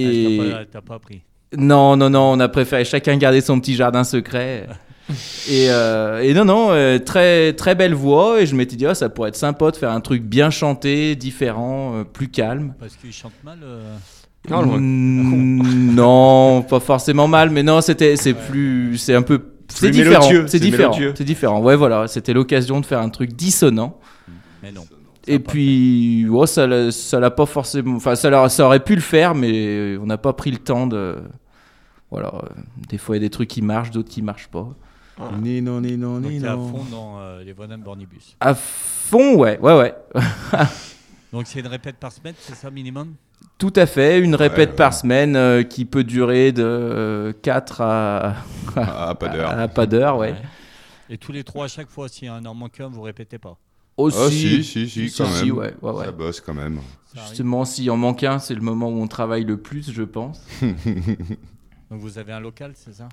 Et Ah, t'as pas- T'as pas appris. Non, non, non, on a préféré chacun garder son petit jardin secret. et, euh, et non, non, euh, très, très belle voix, et je m'étais dit, ah, ça pourrait être sympa de faire un truc bien chanté, différent, euh, plus calme. Parce qu'il chante mal. euh, Non. Mm, non, pas forcément mal, mais non, c'était, c'est plus, c'est un peu, c'est différent, c'est différent, c'est différent. Ouais, voilà, c'était l'occasion de faire un truc dissonant. Mais non. Et puis, ouais, ça l'a- ça l'a pas forcément. Enfin, ça aurait pu le faire, mais on n'a pas pris le temps de. Voilà. euh, Des fois, il y a des trucs qui marchent, d'autres qui marchent pas. Ni non, ni non, Donc ni à fond dans euh, les de Bornibus. À fond, ouais, ouais, ouais. Donc c'est une répète par semaine, c'est ça minimum? Tout à fait. Une répète ouais. par semaine euh, qui peut durer de 4 à, Ah, pas d'heure. à pas d'heure, ouais. Ouais. Et tous les trois à chaque fois, s'il y a un en manque un, vous répétez pas? Aussi. Oh, si, si, si, quand si, même. ouais, ouais, ouais. Ça bosse quand même. Justement, s'il en manque un, c'est le moment où on travaille le plus, je pense. Donc vous avez un local, c'est ça?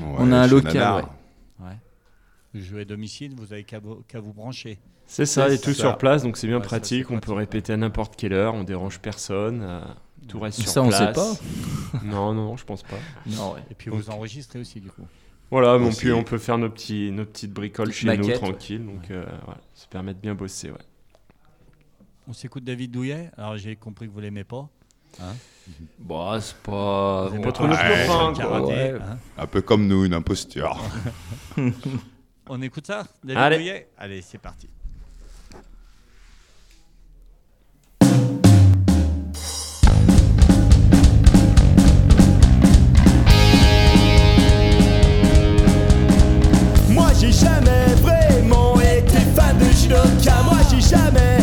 On a un local, Nanar. ouais. Vous jouez à domicile, vous avez qu'à vous, brancher. C'est ça, C'est et tout ça. sur place, donc c'est bien Ouais, ça, pratique. on pratique, peut ouais. répéter à n'importe quelle heure, on dérange personne. euh, tout reste sur Ça, on place. sait non, non, non, je pense pas. Non, ouais. Et puis vous enregistrez aussi du coup. Voilà, mais on Aussi. peut, on peut faire nos, petits, nos petites bricoles chez nous, tranquille. Donc, euh, voilà, ça permet de bien bosser, ouais. On s'écoute David Douillet. Alors j'ai compris que vous l'aimez pas. Bon, c'est pas. Vous aimez pas trop le notre copain, quoi. Ouais. hein. Un peu comme nous, une imposture. On écoute ça David Allez. Allez, c'est parti. Moi j'ai jamais vraiment été fan de judoka Moi j'ai jamais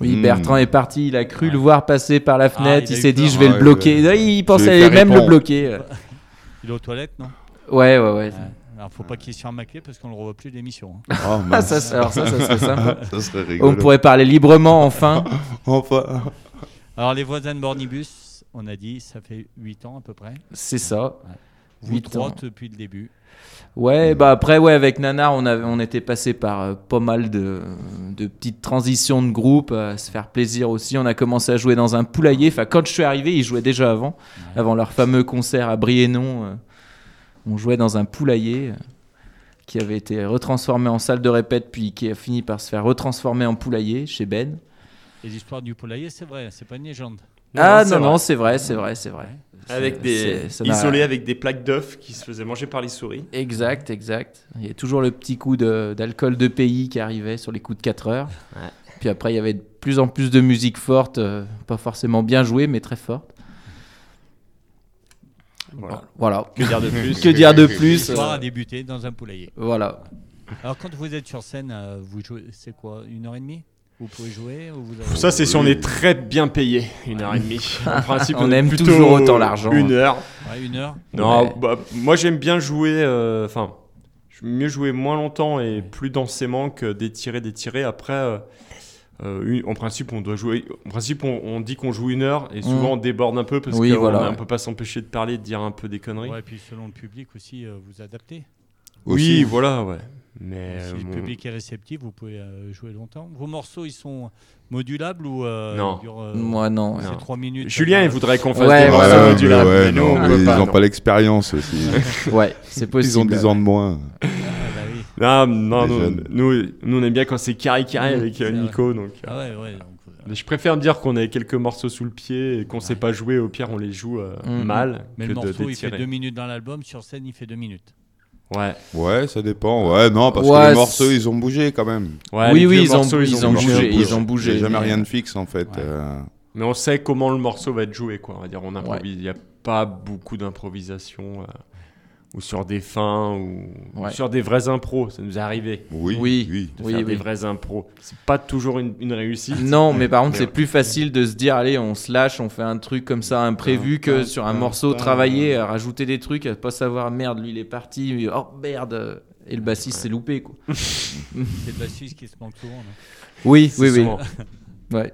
Oui, Hmm. Bertrand est parti, il a cru le voir passer par la fenêtre, il s'est dit peur. je vais Ah, le bloquer. ouais. Il pensait même le bloquer. Il est aux toilettes, non? Ouais, ouais, ouais. Alors faut pas qu'il soit ma clé parce qu'on le revoit plus l'émission. hein. Oh, Ah, ça, alors ça, ça serait sympa. ça serait rigolo. On pourrait parler librement enfin. Enfin. Alors les voisins de Bornibus, on a dit, ça fait 8 ans à peu près. C'est ça. Vous Huit trois ans. depuis le début. Ouais, bah après, ouais, avec Nanar, on, avait, on était passé par euh, pas mal de, de petites transitions de groupe, à se faire plaisir aussi. On a commencé à jouer dans un poulailler. Enfin, quand je suis arrivé, ils jouaient déjà avant, avant leur fameux concert à Briennon. euh, on jouait dans un poulailler euh, qui avait été retransformé en salle de répète, puis qui a fini par se faire retransformer en poulailler chez Ben. Et l'histoire du poulailler, c'est vrai, c'est pas une légende. Ah non, non, c'est vrai, c'est vrai, c'est vrai. Avec des isolés avec des plaques d'œufs qui se faisaient manger par les souris. Exact, exact. Il y a toujours le petit coup de- d'alcool de, pays qui arrivait sur les coups de 4 heures. Ouais. Puis après, il y avait de plus en plus de musique forte, euh, pas forcément bien jouée, mais très forte. Voilà. Voilà. Que dire de plus Que dire de plus L'histoire euh, a débuté dans un poulailler. Voilà. Alors quand vous êtes sur scène, euh, vous jouez, c'est quoi, une heure et demie? Vous pouvez jouer ou vous avez- Ça, c'est si on est très bien payé, une heure et demie. En principe, On aime plutôt toujours autant l'argent. Une heure. Ouais, une heure. Non, Ouais. bah, moi j'aime bien jouer. euh, Enfin, je mieux jouer moins longtemps et plus densément que d'étirer, d'étirer. Après, euh, euh, une- en principe, on doit jouer. En principe, on, on dit qu'on joue une heure et souvent Mm. on déborde un peu parce Oui, qu'on voilà, ne peut pas s'empêcher de parler, de dire un peu des conneries. Ouais, et puis selon le public aussi, euh, vous adaptez. Oui, voilà, ouais. Mais si euh, le mon- public est réceptif, vous pouvez euh, jouer longtemps. Vos morceaux, ils sont modulables ou euh, Non. ils durent, euh, Moi, non. c'est Non. 3 minutes Julien, il voudrait qu'on fasse Ouais, des morceaux ouais, modulables, ouais, mais nous, non, on mais peut ils n'ont non. pas l'expérience aussi. Ouais, c'est possible. ils ont 10 ans de moins. ah, bah oui. Non, non, nous, nous, nous, on aime bien quand c'est carré carré avec. Nico. Donc, Ah ouais, ouais. donc, mais je préfère me dire qu'on a quelques morceaux sous le pied et qu'on sait pas jouer. Au pire, on les joue euh, Mm. mal mais que le de morceau, il fait. 2 minutes dans l'album. Sur scène, il fait 2 minutes. Ouais. Ouais, ça dépend. Ouais, non, parce Ouais, que les morceaux, ils ont bougé quand même. Ouais, Oui, les oui, ils ont- morceaux, ils ont Les morceaux bougé, ils ont bougé, Il y a jamais mais- rien de fixe en fait. Ouais. euh. Mais on sait comment le morceau va être joué, quoi. On va dire, on improvise. Il n'y a pas beaucoup d'improvisation. euh, ou sur des fins, ou, ou Ouais. sur des vrais impros. Ça nous est arrivé Oui, Oui. oui. de Oui, faire des oui. vrais impros. C'est pas toujours une, une réussite. Non, mais par contre, c'est plus facile de se dire, allez, on se lâche, on fait un truc comme ça imprévu que sur un morceau à rajouter des trucs, à pas savoir, merde, lui il est parti, mais, oh merde, et le bassiste s'est loupé, quoi. C'est le bassiste qui se manque souvent. non? Oui, oui, oui. souvent- Ouais.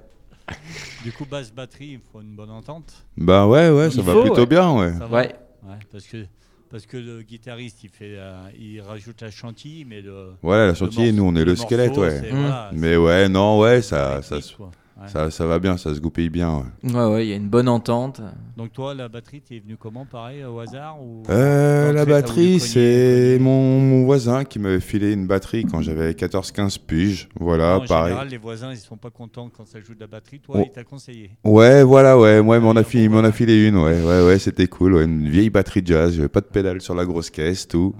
du coup, basse batterie, il faut une bonne entente. Bah ouais, ouais, ça Il va faut, plutôt ouais. bien, ouais. Ça va? Ouais. Ouais, parce que parce que le guitariste, il fait, euh, il rajoute la chantilly, mais le Voilà, la chantilly, morceau- nous on est le squelette, ouais. voilà, Mais ouais, non, ouais, ça, ça, quoi. Ouais. ça, ça va bien, ça se goupille bien. ouais. Ouais, ouais, il y a une bonne entente. Donc toi, la batterie, t'es venu comment, pareil, au hasard ou Euh, la batterie, c'est mon, mon voisin qui m'avait filé une batterie quand j'avais 14-15 piges. Voilà, Non, en pareil. général, les voisins, ils sont pas contents quand ça joue de la batterie. Toi, Oh. il t'a conseillé. Ouais, voilà, ouais, ouais, mais on a filé, une, ouais, ouais, ouais, c'était cool, ouais, une vieille batterie jazz, j'avais pas de pédale sur la grosse caisse, tout.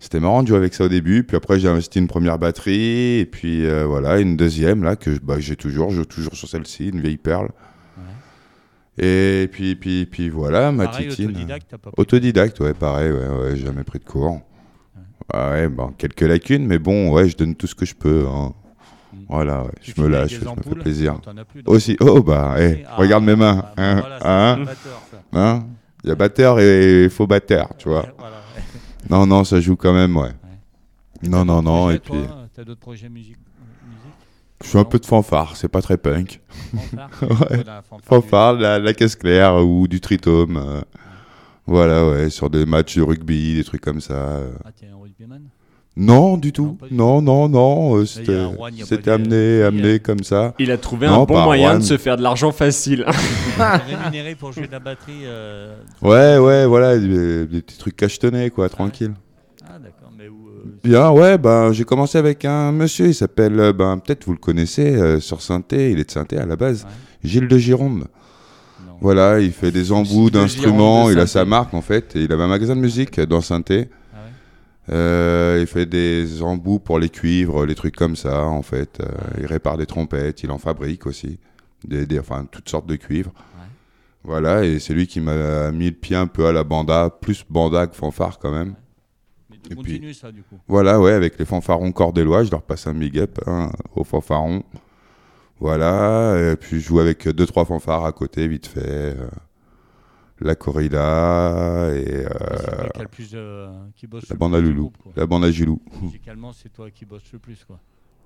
C'était marrant de jouer avec ça au début, puis après j'ai investi une première batterie, et puis euh, voilà, une deuxième là que, bah, j'ai toujours, je joue toujours sur celle-ci, une vieille perle. Et puis, puis, puis voilà, ma Pareil, titine. autodidacte, pas pris. Autodidacte, ouais, pareil, ouais, ouais, jamais pris de cours. Ah ouais, bon, quelques lacunes, mais bon, ouais, je donne tout ce que je peux. hein. Mm. Voilà, ouais, je me lâche, je me fais plaisir. Plus. Aussi, oh bah, eh, Ah, regarde mes mains. ah, bah hein, voilà, hein, batteur, ça. hein? Il y a batteur et faux batteur, tu vois. Ouais, voilà, ouais. Non, non, ça joue quand même, ouais. Non, non, non, et puis T'as d'autres projets musique, musique je suis un peu de fanfare, c'est pas très punk. Fanfare Ouais. Voilà, fanfare du- la, la caisse claire ou du tritome. euh, Voilà, ouais, sur des matchs de rugby, des trucs comme ça. euh. Ah, t'es un rugbyman? Non, du tout. Non, non, non, euh, il y a c'était de- amené, a- amené comme ça. Il a trouvé Non, un bon moyen Juan. de se faire de l'argent facile. Rémunéré pour jouer de la batterie euh, Ouais, ouais, voilà, des, des petits trucs cachetonnés, quoi, tranquille. Ah, d'accord, mais où euh, Bien, ouais, ben, j'ai commencé avec un monsieur, il s'appelle, ben, peut-être vous le connaissez, euh, sur Sainté, il est de Sainté à la base, Ouais. Gilles de Gironde. Non. Voilà, il fait des embouts d'instruments, de il a sa marque en fait, et il avait un magasin de musique dans Sainté. Euh, il fait des embouts pour les cuivres, les trucs comme ça en fait. Euh, il répare des trompettes, il en fabrique aussi, des, des- enfin toutes sortes de cuivres. Ouais. Voilà, et c'est lui qui m'a mis le pied un peu à la banda, plus banda que fanfare quand même. Mais tu Et continues ça, du coup. Voilà, ouais, avec les fanfarons cordellois, je leur passe un big up hein, aux fanfarons. Voilà, et puis je joue avec deux trois fanfares à côté, vite fait. euh, la Corrida et euh, qui, a le plus, euh, qui bosse la le bande à plus Loulou, groupe, quoi. la bande à Gilou. Musicalement, c'est toi qui bosses le plus, quoi.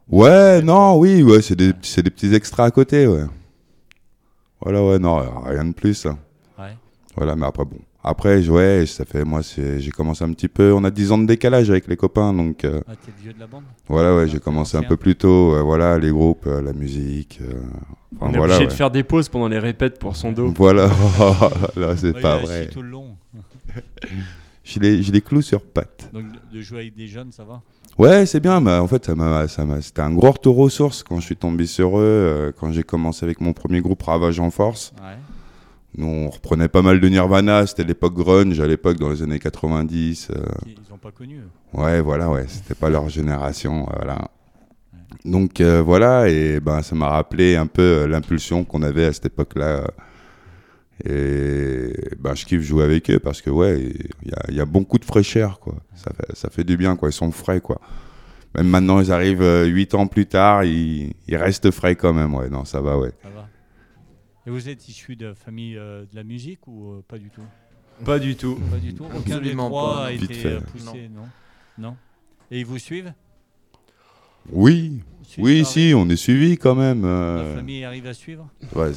Ouais, non, oui, ouais, c'est des, c'est des petits extras à côté, ouais. Voilà, ouais, non, rien de plus. hein. Ouais. Voilà, mais après, bon. Après, ouais, ça fait, moi, c'est, j'ai commencé un petit peu, on a 10 ans de décalage avec les copains, donc euh, Ah, t'es le vieux de la bande voilà, ouais, Ah, j'ai commencé un peu plus tôt, euh, voilà, les groupes, euh, la musique. euh, enfin, On est voilà, obligé ouais. de faire des pauses pendant les répètes pour son dos. Voilà, là, c'est Ouais, pas il a vrai. tout le long. J'ai les, j'ai les clous sur pattes. Donc, de- de jouer avec des jeunes, ça va? Ouais, c'est bien, mais en fait, ça m'a, ça m'a, c'était un gros retour aux sources quand je suis tombé sur eux, euh, quand j'ai commencé avec mon premier groupe Ravage en Force. Ouais. Nous, on reprenait pas mal de Nirvana, c'était l'époque grunge, à l'époque, dans les années 90. euh, Ils ont pas connu. eux. ouais, voilà, ouais, c'était pas leur génération, euh, voilà. Donc euh, voilà, et ben ça m'a rappelé un peu euh, l'impulsion qu'on avait à cette époque-là. Et ben je kiffe jouer avec eux parce que ouais, il y a, y a bon coup de fraîcheur, quoi. Ça fait, ça fait du bien, quoi. Ils sont frais, quoi. Même maintenant, ils arrivent euh, huit ans plus tard, ils, ils restent frais quand même, ouais. Non, ça va, ouais. Ça va. Et vous êtes issu de famille euh, de la musique ou euh, pas du tout? Pas du tout. Pas du tout. Aucun des Absolument trois pas, a Vite été fait. poussé, non. non? Et ils vous suivent? Oui, Suivent oui, si, on est suivi quand même. La euh, famille arrive à suivre? Ouais,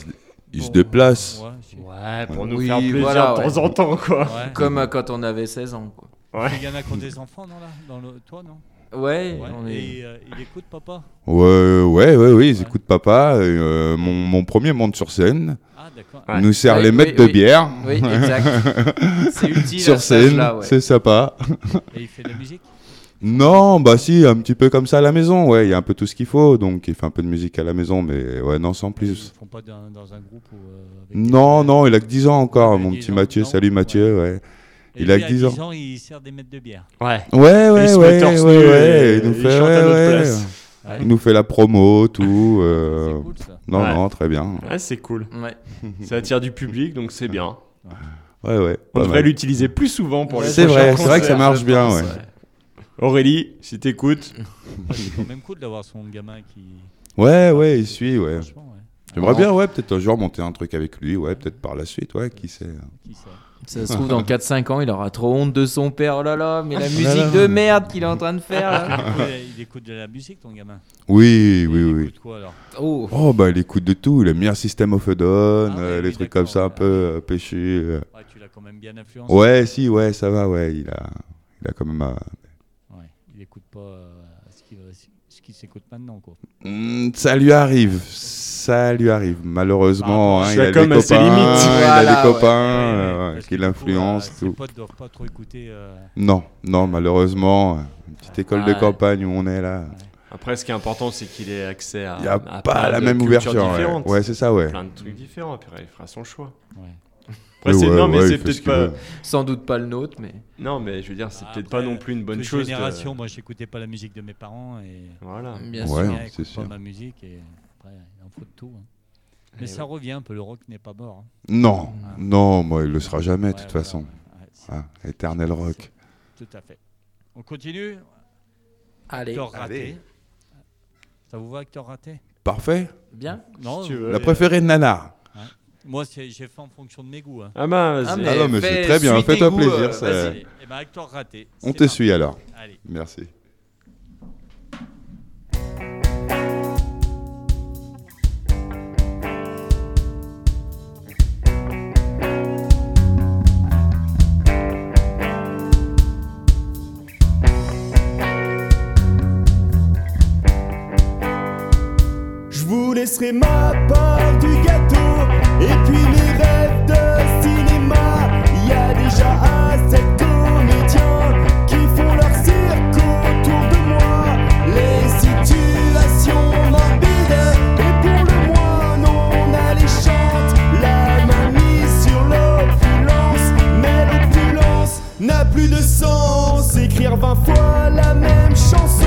ils se déplacent. Ouais. Ouais, pour nous Oui, faire plaisir voilà, de temps en temps, quoi. Ouais. Comme quand on avait 16 ans, quoi. Ouais. Il y en a qui ont des enfants, non, là? Dans le... Toi, non? Ouais, Ouais. on est... Et euh, il écoute, papa Ouais, ouais, ouais, oui, ils Ouais. écoutent papa. et, euh, mon, mon premier monte sur scène, Ah, d'accord. Ouais. nous sert Ouais, les oui, mettes de oui. bière Oui, exact. C'est utile sur scène, là, c'est sympa. Et il fait de la musique? Non, bah si, un petit peu comme ça à la maison, ouais, il y a un peu tout ce qu'il faut, donc il fait un peu de musique à la maison, mais ouais, non, sans Ils plus. ne font pas dans, dans un groupe ou, euh, Non, non, il a que 10 ans encore, mon 10 petit ans, Mathieu, non salut Mathieu, ouais. Et Il a lui, que à 10 ans. 10 ans, il sert des mètres de bière. Ouais. Ouais, il ouais, ouais, ouais, Il nous il fait, chante à ouais, notre ouais. place. Ouais. Il nous fait la promo, tout. euh, C'est cool ça. Non, Ouais. non, très bien. Ouais, c'est cool. Ouais. Ça attire du public, donc c'est bien. Ouais, ouais. On devrait l'utiliser plus souvent pour les C'est vrai, c'est vrai que ça marche bien, ouais. Aurélie, si t'écoutes, c'est quand même cool d'avoir son gamin qui. Ouais, ouais, il suit, ouais. J'aimerais bien, ouais, peut-être un jour monter un truc avec lui, ouais, peut-être par la suite, ouais, qui sait. Qui sait Ça se trouve, dans 4-5 ans, il aura trop honte de son père. Oh là là, mais la là musique de merde qu'il est en train de faire. là. il, écoute, il écoute de la musique, ton gamin. Oui, oui, il oui. écoute quoi alors Oh, Oh, bah, il écoute de tout. Il aime bien System of a Down, Ah ouais, euh, les oui, trucs comme ça, un peu euh, péchés. euh. Ouais, tu l'as quand même bien influencé. Ouais, si, ouais, ça va, ouais. Il a, il a quand même. euh, Ouais, il écoute pas euh, ce qui ce qui s'écoute maintenant quoi. hmm, ça lui arrive. Ça lui arrive. Malheureusement, Bah, hein, il a comme copains, limites. il Voilà, a des ouais. copains Ouais, ouais, euh, parce qui coup, l'influencent, euh, potes doivent pas trop écouter. euh, Non, non, malheureusement, euh, une petite école de Ouais. campagne où on est là. après ce qui est important, c'est qu'il ait accès à. Il n'y a à pas la de même ouverture. Ouais. Ouais, c'est ça, ouais. Plein de trucs différents, puis il fera son choix. ouais. Après, Ouais, c'est ouais, non, mais ouais, c'est peut-être pas. sans doute pas le nôtre, mais. Non, mais je veux dire, c'est peut-être Après, pas non plus une bonne chose. de- génération, moi j'écoutais pas la musique de mes parents et Voilà. Bien Ouais, sûr. Pas ma musique et après il en faut de tout. hein. Mais Et ça revient un peu, le rock n'est pas mort. hein. Non, non, moi, il le sera jamais, de Ouais, toute voilà, façon. ouais, ouais, c'est- Ah, éternel rock. Tout à fait. On continue Allez, Acteur raté. allez. Ça vous va, acteur raté? Parfait. bien. Non, tu veux. La préférée de Nanar. Moi, j'ai fait en fonction de mes goûts. hein. Ah bah, Ah, Ah non, mais c'est très bien, fais-toi plaisir. euh, ça- eh ben, acteur raté. On c'est te parti. suit alors. Allez. Merci. Laisserai ma part du gâteau et puis les rêves de cinéma. Il y a déjà assez de comédiens qui font leur cirque autour de moi. Les situations morbides et pour le moins on a les chante. La main mise sur l'opulence, mais l'opulence n'a plus de sens. Écrire 20 fois la même chanson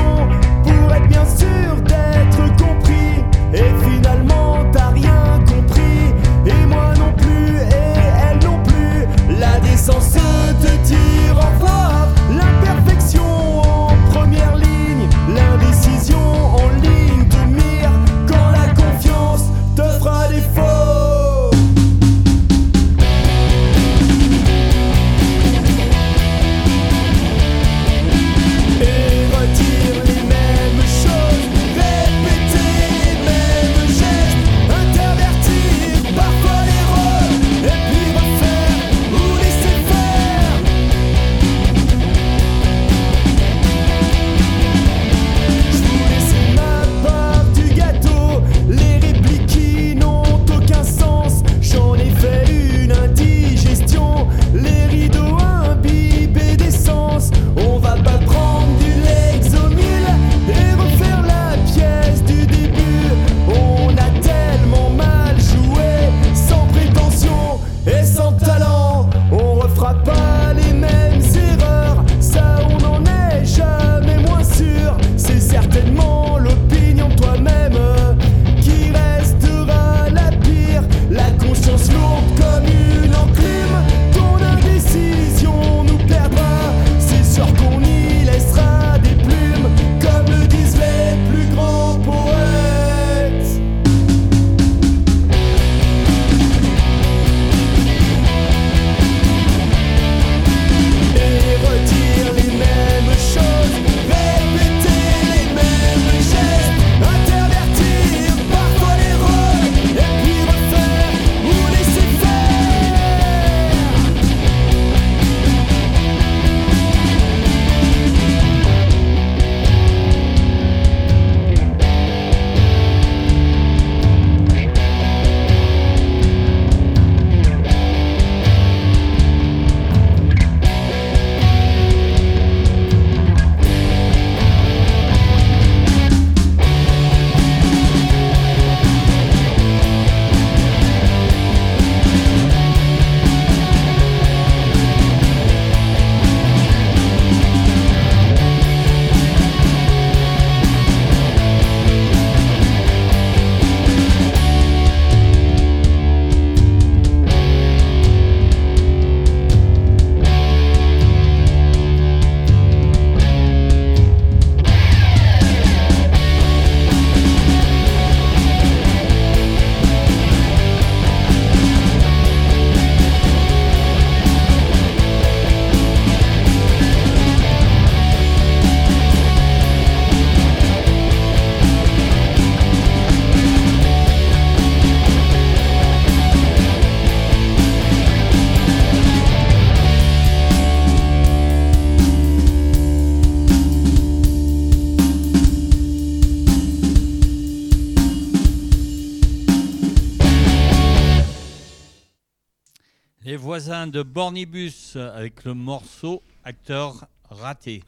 De Bornibus avec le morceau Acteur raté.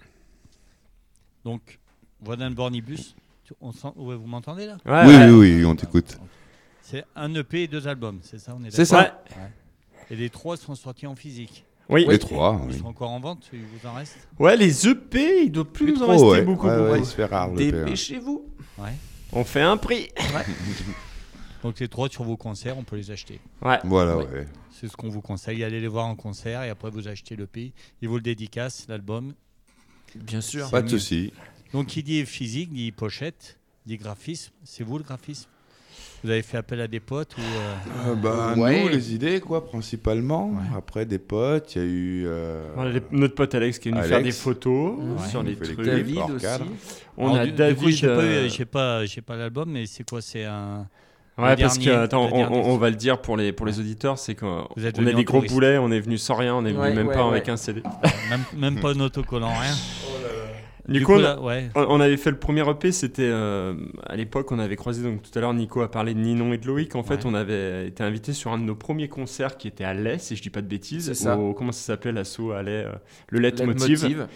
Donc, voisins de Bornibus, on sent- ouais, vous m'entendez là? Ouais, oui, ouais. oui, oui, on t'écoute. C'est un EP et deux albums, c'est ça C'est ça. Ouais. Et les trois sont sortis en physique. Oui. Les trois, Ils oui. sont encore en vente, il vous en reste? Ouais, les EP, il doit plus nous en rester ouais. beaucoup. Ouais, beaucoup. ouais, il se fait rare, le père. Dépêchez-vous. Ouais. On fait un prix. Donc les trois sur vos concerts, on peut les acheter. Ouais. Voilà, Ouais. C'est ce qu'on vous conseille. Allez les voir en concert et après vous achetez l'EP. Ils vous le dédicacent, l'album. Bien sûr. Pas de souci. Donc qui dit physique, dit pochette, dit graphisme. C'est vous le graphisme? Vous avez fait appel à des potes ou euh, Euh, bah, Ouais. nous, les idées, quoi, principalement. Ouais. Après, des potes, il y a eu. euh, Voilà, les- notre pote Alex qui est venu Alex. faire des photos Ouais. sur les trucs. David aussi. On Alors, a du- David. coup, j'ai pas, euh, pas, pas l'album, mais c'est quoi? C'est un. Ouais, Le parce que, dernier, attends, le on, dernier. on- on va le dire pour les, pour les auditeurs, c'est qu'on êtes on venu est des gros poulets, on est venu sans rien, on est venu Ouais, même ouais, pas ouais. avec un CD. Même, même pas un autocollant, rien. Du, coup, on, a- là, ouais. on- on avait fait le premier EP, c'était euh, à l'époque, on avait croisé, donc tout à l'heure, Nico a parlé de Ninon et de Loïc. En fait, Ouais. on avait été invité sur un de nos premiers concerts qui était à Lais, si je dis pas de bêtises. C'est ça. au- comment ça s'appelait l'assaut à Lais euh, Le Leitmotiv. Leitmotiv.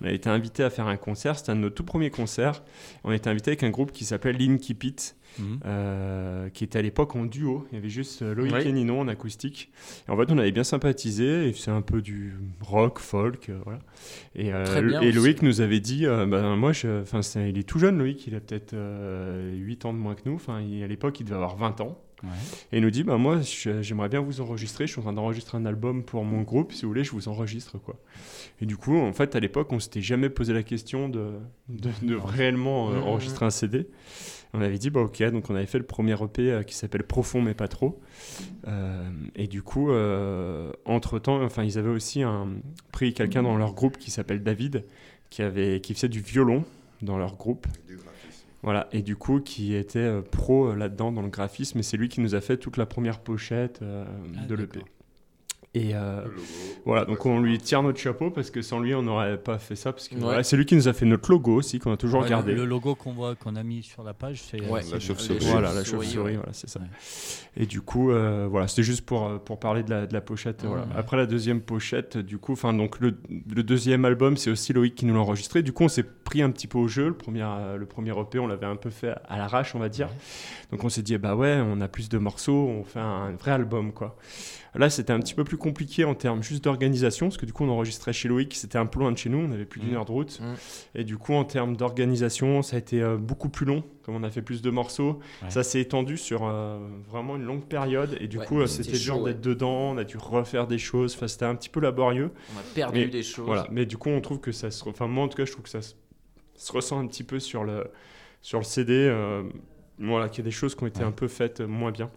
On a été invité à faire un concert, c'était un de nos tout premiers concerts. On a été invité avec un groupe qui s'appelait Linky Pit. Mhm. euh, qui était à l'époque en duo. Il y avait juste euh, Loïc Oui. et Ninon en acoustique. Et en fait, on avait bien sympathisé. Et c'est un peu du rock, folk, euh, voilà. Et, euh. Loïc nous avait dit, bah, moi, je, il est tout jeune, Loïc. Il a peut-être euh, 8 ans de moins que nous. Enfin, à l'époque, il devait avoir 20 ans. Ouais. Et il nous dit, bah, moi, j'aimerais bien vous enregistrer. Je suis en train d'enregistrer un album pour mon groupe. Si vous voulez, je vous enregistre, quoi. Et du coup, en fait, à l'époque, on s'était jamais posé la question de, de, de réellement euh, Mhm. enregistrer un CD. On avait dit, bah ok, donc on avait fait le premier EP euh, qui s'appelle Profond mais pas trop. Euh, et du coup, entre-temps, enfin, ils avaient aussi un, pris quelqu'un dans leur groupe qui s'appelle David, qui, avait, qui faisait du violon dans leur groupe. Voilà, et du coup, qui était euh, pro euh, là-dedans dans le graphisme, et c'est lui qui nous a fait toute la première pochette euh, Ah, de l'EP. Et euh, voilà, donc on lui tire notre chapeau parce que sans lui, on n'aurait pas fait ça. Parce que Ouais. voilà, c'est lui qui nous a fait notre logo aussi, qu'on a toujours Ouais, gardé. le, le logo qu'on voit, qu'on a mis sur la page, c'est Ouais. La chauve-souris. Voilà, la chauve-souris, ouais. voilà, c'est ça. Ouais. Et du coup, euh, voilà, c'était juste pour, euh, pour parler de la, de la pochette. voilà. Ouais. Après la deuxième pochette, du coup, enfin donc le, le deuxième album, c'est aussi Loïc qui nous l'a enregistré. Du coup, on s'est pris un petit peu au jeu. Le premier, euh, le premier EP, on l'avait un peu fait à l'arrache, on va dire. Donc on s'est dit, eh bah ouais, on a plus de morceaux, on fait un vrai album, quoi. Là, c'était un petit peu plus compliqué en termes juste d'organisation, parce que du coup, on enregistrait chez Loïc, c'était un peu loin de chez nous, on avait plus d'une Mhm. heure de route. Mhm. Et du coup, en termes d'organisation, ça a été euh, beaucoup plus long, comme on a fait plus de morceaux. Ouais. Ça s'est étendu sur euh, vraiment une longue période, et du Ouais, coup, c'était dur ouais. d'être dedans, on a dû refaire des choses, enfin, c'était un petit peu laborieux. On a perdu Mais des choses. Voilà, mais du coup, on trouve que ça se. Enfin, moi, en tout cas, je trouve que ça se, se ressent un petit peu sur le, sur le CD. euh, voilà, qu'il y a des choses qui ont été un peu faites moins bien.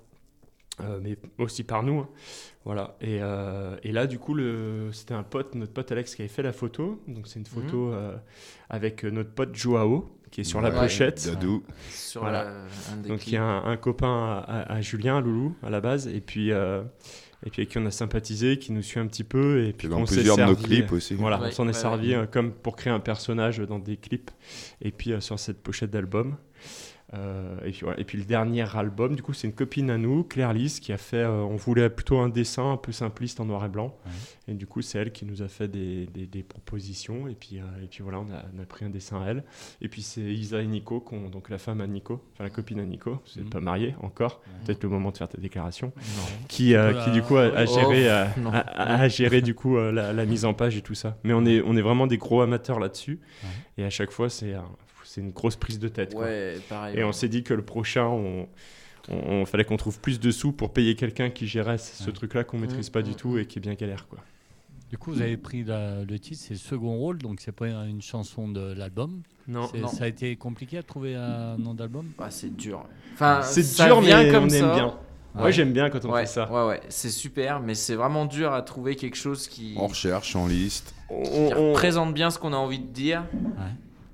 Euh, mais aussi par nous. hein. Voilà. Et, euh, et là, du coup, c'était un pote, notre pote Alex, qui avait fait la photo. Donc, c'est une photo euh, avec notre pote Joao, qui est sur la pochette. Dadou. Sur Voilà. la- un des Donc, il y a un, un copain à, à- à Julien, à Loulou, à la base. Et puis. euh, et puis avec qui on a sympathisé, qui nous suit un petit peu, et puis Dans on s'est plusieurs de nos servi- clips aussi. voilà, Ouais, on s'en est servi ouais. comme pour créer un personnage dans des clips et puis euh, sur cette pochette d'album. Euh, et, puis, voilà. et puis le dernier album, du coup, c'est une copine à nous, Claire Lys, qui a fait. euh, on voulait plutôt un dessin un peu simpliste en noir et blanc. Et du coup, c'est elle qui nous a fait des, des- des propositions. Et puis, euh, et puis voilà, on a, on a pris un dessin à elle. Et puis c'est Isa et Nico, donc la femme à Nico, enfin la copine à Nico, vous n'êtes Mhm. pas mariés encore, Ouais. peut-être le moment de faire ta déclaration qui, Voilà. qui du coup a, a Oh, géré, non. a, géré du coup la, la mise en page et tout ça. Mais on est, on est vraiment des gros amateurs là-dessus. Et à chaque fois, c'est c'est une grosse prise de tête. quoi. Ouais, pareil. Et on s'est dit que le prochain, on, on, on- fallait qu'on trouve plus de sous pour payer quelqu'un qui gérait ce Ouais. truc-là qu'on maîtrise pas du mm, tout et qui est bien galère. Quoi. Du coup, vous avez pris la- le titre, c'est Second Rôle, donc c'est pas une chanson de l'album. Non. Ça a été compliqué à trouver un nom d'album? Ah, c'est dur. Enfin, c'est dur, mais comme on ça. aime bien. Moi, Ouais. j'aime bien quand on Ouais, fait ça. ouais, ouais, c'est super, mais c'est vraiment dur à trouver quelque chose qui, On recherche, en liste. On- qui on- représente bien ce qu'on a envie de dire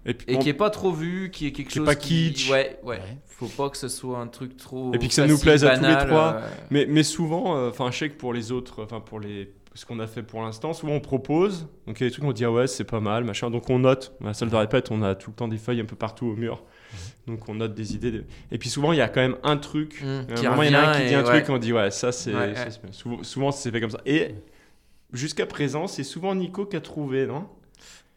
et puis, et on- qui est pas trop vu, qui est quelque Qui est chose pas qui- kitsch. Ouais, ouais, Ouais. Faut pas que ce soit un truc trop. Et puis que ça nous plaise à tous les trois. euh, Mais, mais souvent, euh, enfin, je sais que pour les autres, enfin, pour les, ce qu'on a fait pour l'instant, souvent on propose. Donc il y a des trucs, on dit, ah ouais, c'est pas mal, machin. Donc on note. À la salle de répète, on a tout le temps des feuilles un peu partout au mur. Donc on note des idées. de- Et puis souvent, il y a quand même un truc. Mmh, À un qui moment, il y en a un qui dit un ouais. truc on dit ouais, ça c'est Ouais, ouais. Souvent, souvent c'est fait comme ça. Et jusqu'à présent, c'est souvent Nico qui a trouvé, non?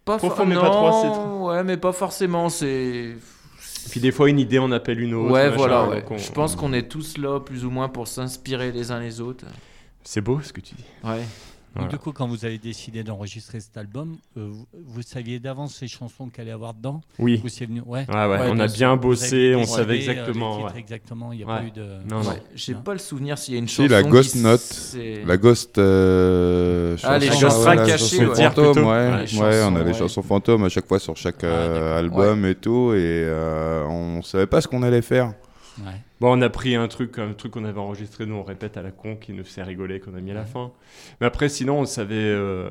Pas Profond, for- mais pas non, trop, c'est Ouais, mais pas forcément. C'est. Et Puis des fois, une idée, on appelle une autre. Ouais, machin, voilà. ouais. on- Je pense qu'on est tous là, plus ou moins, pour s'inspirer les uns les autres. C'est beau ce que tu dis. Ouais. Donc, du coup, quand vous avez décidé d'enregistrer cet album, euh, vous, vous saviez d'avance les chansons qu'il allait y avoir dedans Oui. Ou c'est venu Ouais. Ouais, ouais, Ouais, on a bien bossé, on savait euh, exactement. titres exactement, il n'y a Ouais. pas eu de. Non, non. J'ai pas le souvenir s'il y a une Si, chanson. la qui Ghost Note. La Ghost. euh, Ah, les chanson- chansons ouais, la cachées, chanson ouais. Chansons, on a les chansons fantômes à chaque fois sur chaque Ah, euh, album et tout, et euh, on savait pas ce qu'on allait faire. Ouais. Bon, on a pris un truc, un truc qu'on avait enregistré, nous on répète à la con, qui nous fait rigoler, qu'on a mis à la fin. Mais après, sinon, on savait. euh,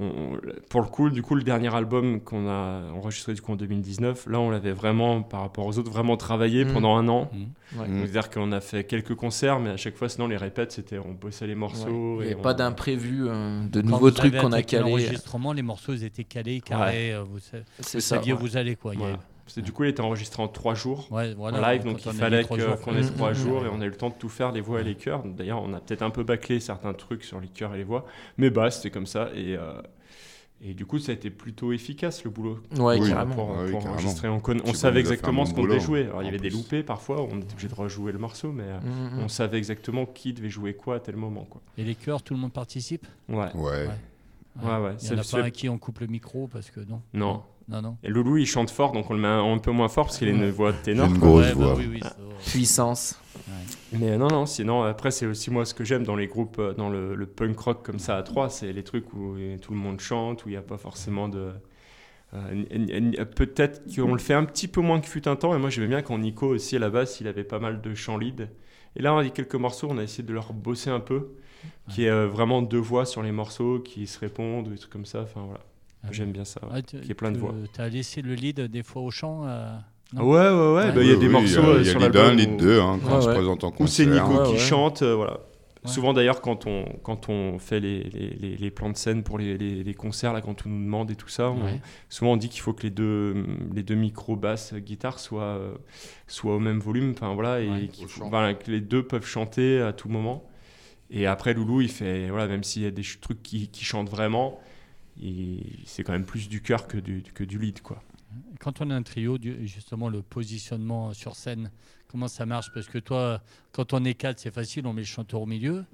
on- pour le coup, du coup, le dernier album qu'on a enregistré du coup en 2019, là, on l'avait vraiment, par rapport aux autres, vraiment travaillé Mm. pendant un an. Mhm. Ouais. C'est-à-dire qu'on a fait quelques concerts, mais à chaque fois, sinon, les répètes, c'était on bossait les morceaux. Ouais. Il n'y avait on- pas d'imprévu, euh, de Quand nouveaux trucs qu'on a calés. L'enregistrement, les morceaux ils étaient calés, carrés. euh, Vous, vous ça. saviez ouais. où vous allez quoi. Voilà. Parce que du coup, il était enregistré en trois jours. Ouais, voilà, en live, donc on il a fallait qu'on ait Mm, trois mm, jours mm. et on a eu le temps de tout faire, les voix et les chœurs. D'ailleurs, on a peut-être un peu bâclé certains trucs sur les chœurs et les voix, mais bah, c'était comme ça. Et, euh, et du coup, ça a été plutôt efficace le boulot. Ouais, Oui. carrément. Pour, Ouais, oui, pour carrément. enregistrer, on, conna- on Puis savait exactement ce qu'on devait jouer. Alors, il y avait des loupés parfois, on était obligé de rejouer le morceau, mais Mm, on savait exactement qui devait jouer quoi à tel moment. Quoi. Et les chœurs, tout le monde participe? Ouais, Ouais. Ouais. ouais, ouais. Il y en a c'est- pas un qui on coupe le micro parce que non. Non. Non, non. Et Loulou, il chante fort, donc on le met un, un peu moins fort parce qu'il a une voix ténor. une grosse Ouais, bah voix. oui, oui. Puissance. Mais non, non, sinon, après, c'est aussi moi ce que j'aime dans les groupes, euh, dans le, le punk rock comme ça à trois, c'est les trucs où euh, tout le monde chante, où il n'y a pas forcément de. euh, Peut-être qu'on le fait un petit peu moins que fut un temps, et moi j'aimais bien quand Nico aussi à la basse, il avait pas mal de chants lead. Et là, on a dit quelques morceaux, on a essayé de leur bosser un peu, qui est euh, vraiment deux voix sur les morceaux qui se répondent, ou des trucs comme ça. Enfin voilà, Ah, j'aime bien ça. ouais. Ah, tu- y ait plein de tu- voix. T'as laissé le lead des fois au chant euh, non Ouais, ouais, ouais, Ouais. bah, il y a Oui, des oui, morceaux il y a- il y a sur lead 1, l'album. lead où- 2, hein, quand Ouais, on se ouais. présente en Ou concert. c'est Nico Ouais, qui ouais. chante, euh, voilà. Ouais. Souvent d'ailleurs quand on, quand on fait les, les, les- les plans de scène pour les, les- les concerts, là, quand on nous demande et tout ça, on- souvent on dit qu'il faut que les deux, les deux micros basse guitare soient, euh, soient au même volume, enfin voilà, et faut- que les deux peuvent chanter à tout moment. Et après Loulou, il fait, voilà, même s'il y a des trucs qui, qui chantent vraiment, c'est quand même plus du cœur que du, que du lead, quoi. Quand on a un trio, justement, le positionnement sur scène, comment ça marche? Parce que toi, quand on est quatre, c'est facile, on met le chanteur au milieu.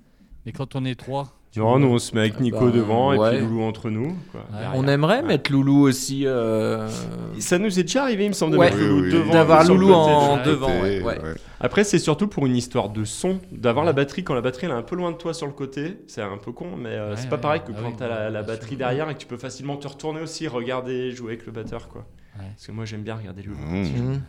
Mais quand on est trois, vois, nous on se met avec Nico Bah, devant et puis Loulou entre nous. quoi, Ouais. derrière. On aimerait Ouais. mettre Loulou aussi. euh, Ça nous est déjà arrivé, il me semble, Ouais. mettre Loulou Oui, oui, devant. D'avoir Loulou en devant. Après, c'est surtout pour une histoire de son, d'avoir la batterie quand la batterie elle est un peu loin de toi sur le côté. C'est un peu con, mais euh, Ouais, c'est pas ouais. pareil que Ah quand t'as la, la batterie derrière et que tu peux facilement te retourner aussi, regarder, jouer avec le batteur, quoi. Ouais. Parce que moi j'aime bien regarder Loulou. Mmh.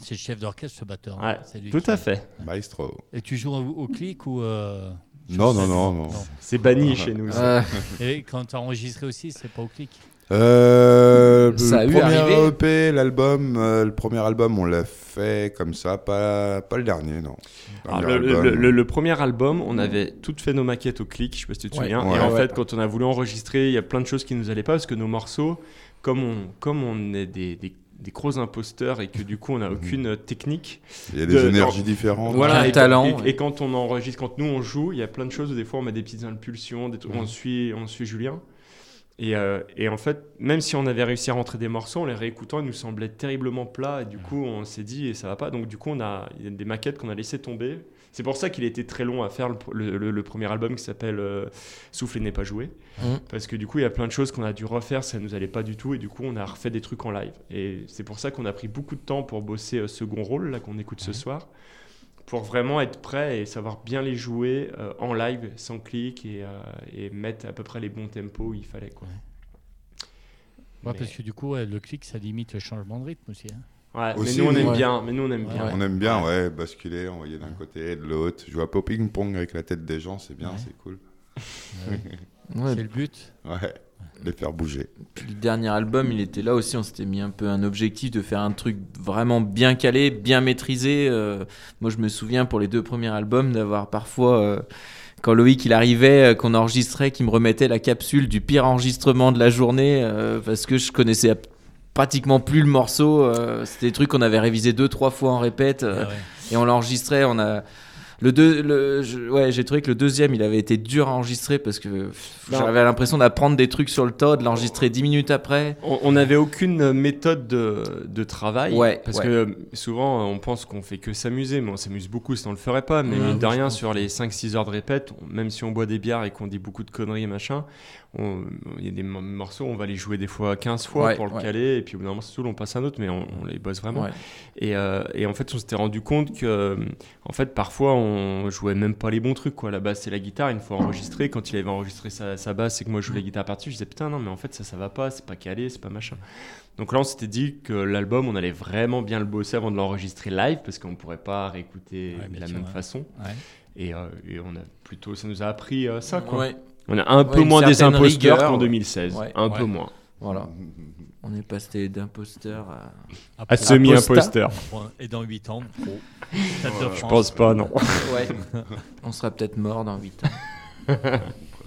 C'est le chef d'orchestre, ce batteur. Ouais, C'est lui Tout à fait. Maestro. Et tu joues au, au clic ou. euh, Non, non, non, non. C'est banni chez nous. Euh, Et quand tu as enregistré aussi, c'est pas au clic Euh, Ça a le eu premier. EP, l'album, euh, le premier album, on l'a fait comme ça, pas, pas le dernier, non. Ah, le, album, le- le- le premier album, on avait toutes fait nos maquettes au clic, je sais pas si tu te Ouais. souviens. Ouais. et en Ouais. fait, quand on a voulu enregistrer, il y a plein de choses qui nous allaient pas parce que nos morceaux, comme on, comme on est des, des, des gros imposteurs et que du coup on n'a aucune technique, Il y a des de- énergies différentes. Voilà, Un et, talent, et- quand on enregistre, quand nous on joue, il y a plein de choses où des fois on met des petites impulsions, des trucs, on suit, on suit Julien. Et, euh, et en fait, même si on avait réussi à rentrer des morceaux, en les réécoutant, ils nous semblaient terriblement plats. Et du coup, on s'est dit, et ça va pas. Donc, du coup, on a, il y a des maquettes qu'on a laissé tomber. C'est pour ça qu'il a été très long à faire le, le- le- le premier album qui s'appelle euh, Souffle et n'est pas joué. Mhm. Parce que du coup, il y a plein de choses qu'on a dû refaire, ça nous allait pas du tout. Et du coup, on a refait des trucs en live. Et c'est pour ça qu'on a pris beaucoup de temps pour bosser euh, second rôle, là, qu'on écoute ce soir pour vraiment être prêt et savoir bien les jouer euh, en live sans clic et, euh, et mettre à peu près les bons tempos où il fallait quoi. Ouais, Mais- Parce que du coup, ouais, le clic, ça limite le changement de rythme aussi. hein. Ouais, Aussi, mais nous on aime ouais. bien, mais nous on aime Ouais. bien. On aime bien, ouais, basculer, envoyer d'un côté et de l'autre. Jouer un peu au ping-pong avec la tête des gens, c'est bien, Ouais. c'est cool. ouais, C'est le but. Ouais, les faire bouger. Puis le dernier album, il était là aussi. On s'était mis un peu un objectif de faire un truc vraiment bien calé, bien maîtrisé. Euh, moi, je me souviens pour les deux premiers albums d'avoir parfois, euh, quand Loïc il arrivait, euh, qu'on enregistrait, qu'il me remettait la capsule du pire enregistrement de la journée euh, parce que je connaissais pratiquement plus le morceau. euh, C'était des trucs qu'on avait révisé deux, trois fois en répète. euh, Ah ouais. et on l'enregistrait. On a le deux, le, je- ouais, j'ai trouvé que le deuxième, il avait été dur à enregistrer parce que j'avais l'impression d'apprendre des trucs sur le tas, de l'enregistrer dix minutes après. On n'avait aucune méthode de, de travail. Ouais, Parce ouais. que euh, souvent, euh, on pense qu'on fait que s'amuser, mais on s'amuse beaucoup si on le ferait pas. Mais Ouais, mine de rien, sur les 5-6 heures de répète, on- même si on boit des bières et qu'on dit beaucoup de conneries et machin, il y a des mo- morceaux, on va les jouer des fois 15 fois Ouais, pour le ouais. caler. Et puis au bout d'un moment, c'est on passe à un autre, mais on, on les bosse vraiment. Ouais. Et, euh, et en fait, on s'était rendu compte que, en fait, parfois, on jouait même pas les bons trucs. Quoi. La basse et la guitare, une fois enregistré, quand il avait enregistré sa, sa basse et que moi je jouais la guitare par-dessus, je disais putain, non, mais en fait, ça, ça va pas, c'est pas calé, c'est pas machin. Donc là, on s'était dit que l'album, on allait vraiment bien le bosser avant de l'enregistrer live parce qu'on pourrait pas réécouter de la même façon. Et, euh, et on a plutôt, ça nous a appris euh, ça, quoi. Ouais, On a un peu moins des imposteurs qu'en ouais. 2016. Ouais. Un Ouais. peu moins. voilà. On est passé d'imposteur à. À semi-imposteur. Et dans 8 ans, de Je pense pas, non. Ouais. On sera peut-être mort dans 8 ans.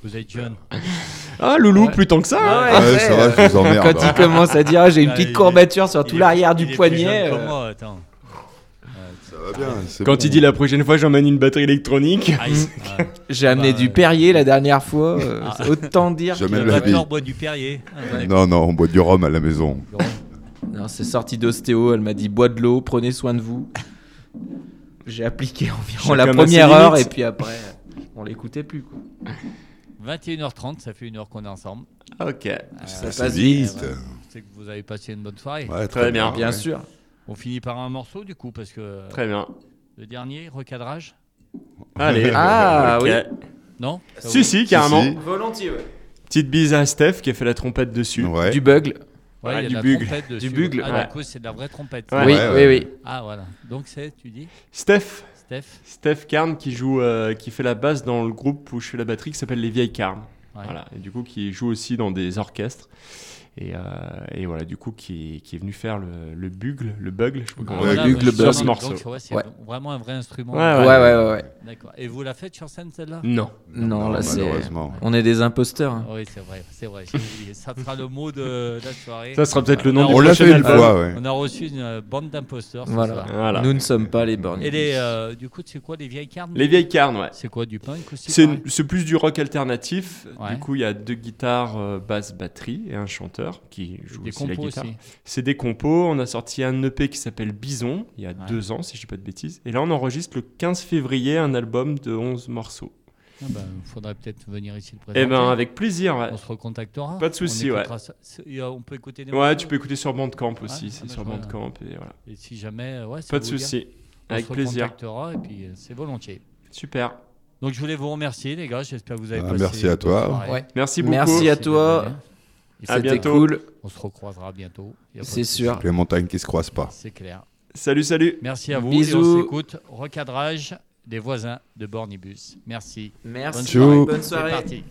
Vous êtes jeune. Ah, Loulou, Ouais. plus tant que ça. hein. Ouais, Ouais, après, c'est vrai, euh, je vous emmerde. Quand il commence à dire ah, j'ai une Ah, petite courbature sur tout l'arrière il du est plus poignet. euh, moi, attends. Ça va bien. c'est Quand bon. il dit la prochaine fois j'emmène une batterie électronique. Ah, ah, J'ai amené Bah, du. Perrier la dernière fois. euh, Ah. c'est Autant dire. Que- la Le vie. Boit du Perrier. Ouais, Non, non, on boit du rhum à la maison. Non, c'est sorti d'ostéo. Elle m'a dit bois de l'eau, prenez soin de vous. J'ai appliqué environ Chacun la première heure et puis après, on l'écoutait plus. Quoi. 21h30, ça fait une heure qu'on est ensemble. Ok. Euh, Ça passe vite. sais que vous avez passé une bonne soirée. Ouais, Très bien. Bien ouais. sûr. On finit par un morceau du coup parce que Très bien. le dernier recadrage. Allez. Ah oui. Non Si, si, carrément. Si, si. Volontiers, ouais. Petite bise à Steph qui a fait la trompette dessus. Ouais. Du bugle. Ouais, Ah, il y a du la bugle. trompette dessus. Du bugle, Ah, ouais. du coup, c'est de la vraie trompette. Ouais. oui, Ouais, oui, ouais. oui. Ah, voilà. Donc, c'est, tu dis, Steph. Steph Steph Carn qui joue, euh, qui fait la basse dans le groupe où je fais la batterie qui s'appelle Les Vieilles Carnes. Ouais. Voilà. Et du coup, qui joue aussi dans des orchestres. Et, euh, et voilà, du coup, qui, qui est venu faire le, le bugle, le bugle, je sais pas Ah, voilà, bugle, ouais, bugle. sur ce morceau. Donc, ouais, c'est Ouais. vraiment un vrai instrument. Ouais, Ouais, ouais, ouais. ouais. D'accord. Et vous la faites sur scène, celle-là? Non. Non, là, c'est. malheureusement. On est des imposteurs. hein. Oui, c'est vrai, c'est vrai. Ça sera le mot de la soirée. Ça sera peut-être le nom On du prochain fait une album. fois, ouais. On a reçu une euh, bande d'imposteurs Voilà. Nous ne sommes pas les bornes. Et les, euh, du coup, c'est quoi les vieilles cartes Les Vieilles Carnes, ouais. C'est quoi du punk aussi C'est plus du rock alternatif. Du coup, il y a deux guitares, basse, batterie et un chanteur qui joue Des aussi la compos guitare. C'est des compos. On a sorti un EP qui s'appelle Bison il y a Ouais. deux ans, si je dis pas de bêtises. Et là, on enregistre le 15 février un album de 11 morceaux. Il faudrait peut-être venir ici le présenter. Eh ben, avec plaisir. ouais. On se recontactera. Pas de souci, On ouais. On peut écouter des Ouais, tu peux écouter sur Bandcamp aussi. C'est ah bah, sur. Bandcamp. Et voilà. Et si jamais, euh, ouais, Pas de souci. on Avec se plaisir. recontactera et puis euh, c'est volontiers. Super. Donc je voulais vous remercier les gars, j'espère que vous avez Ah, passé merci à toi. Ouais. Merci beaucoup. Merci à toi. C'était bientôt. cool. On se recroisera bientôt. C'est sûr. Les montagnes qui se croisent pas. C'est clair. Salut, salut. Merci à vous. Bisous. Et on s'écoute. Recadrage des voisins de Bornibus. Merci. Merci. Bonne soirée. Bonne C'est soirée. parti.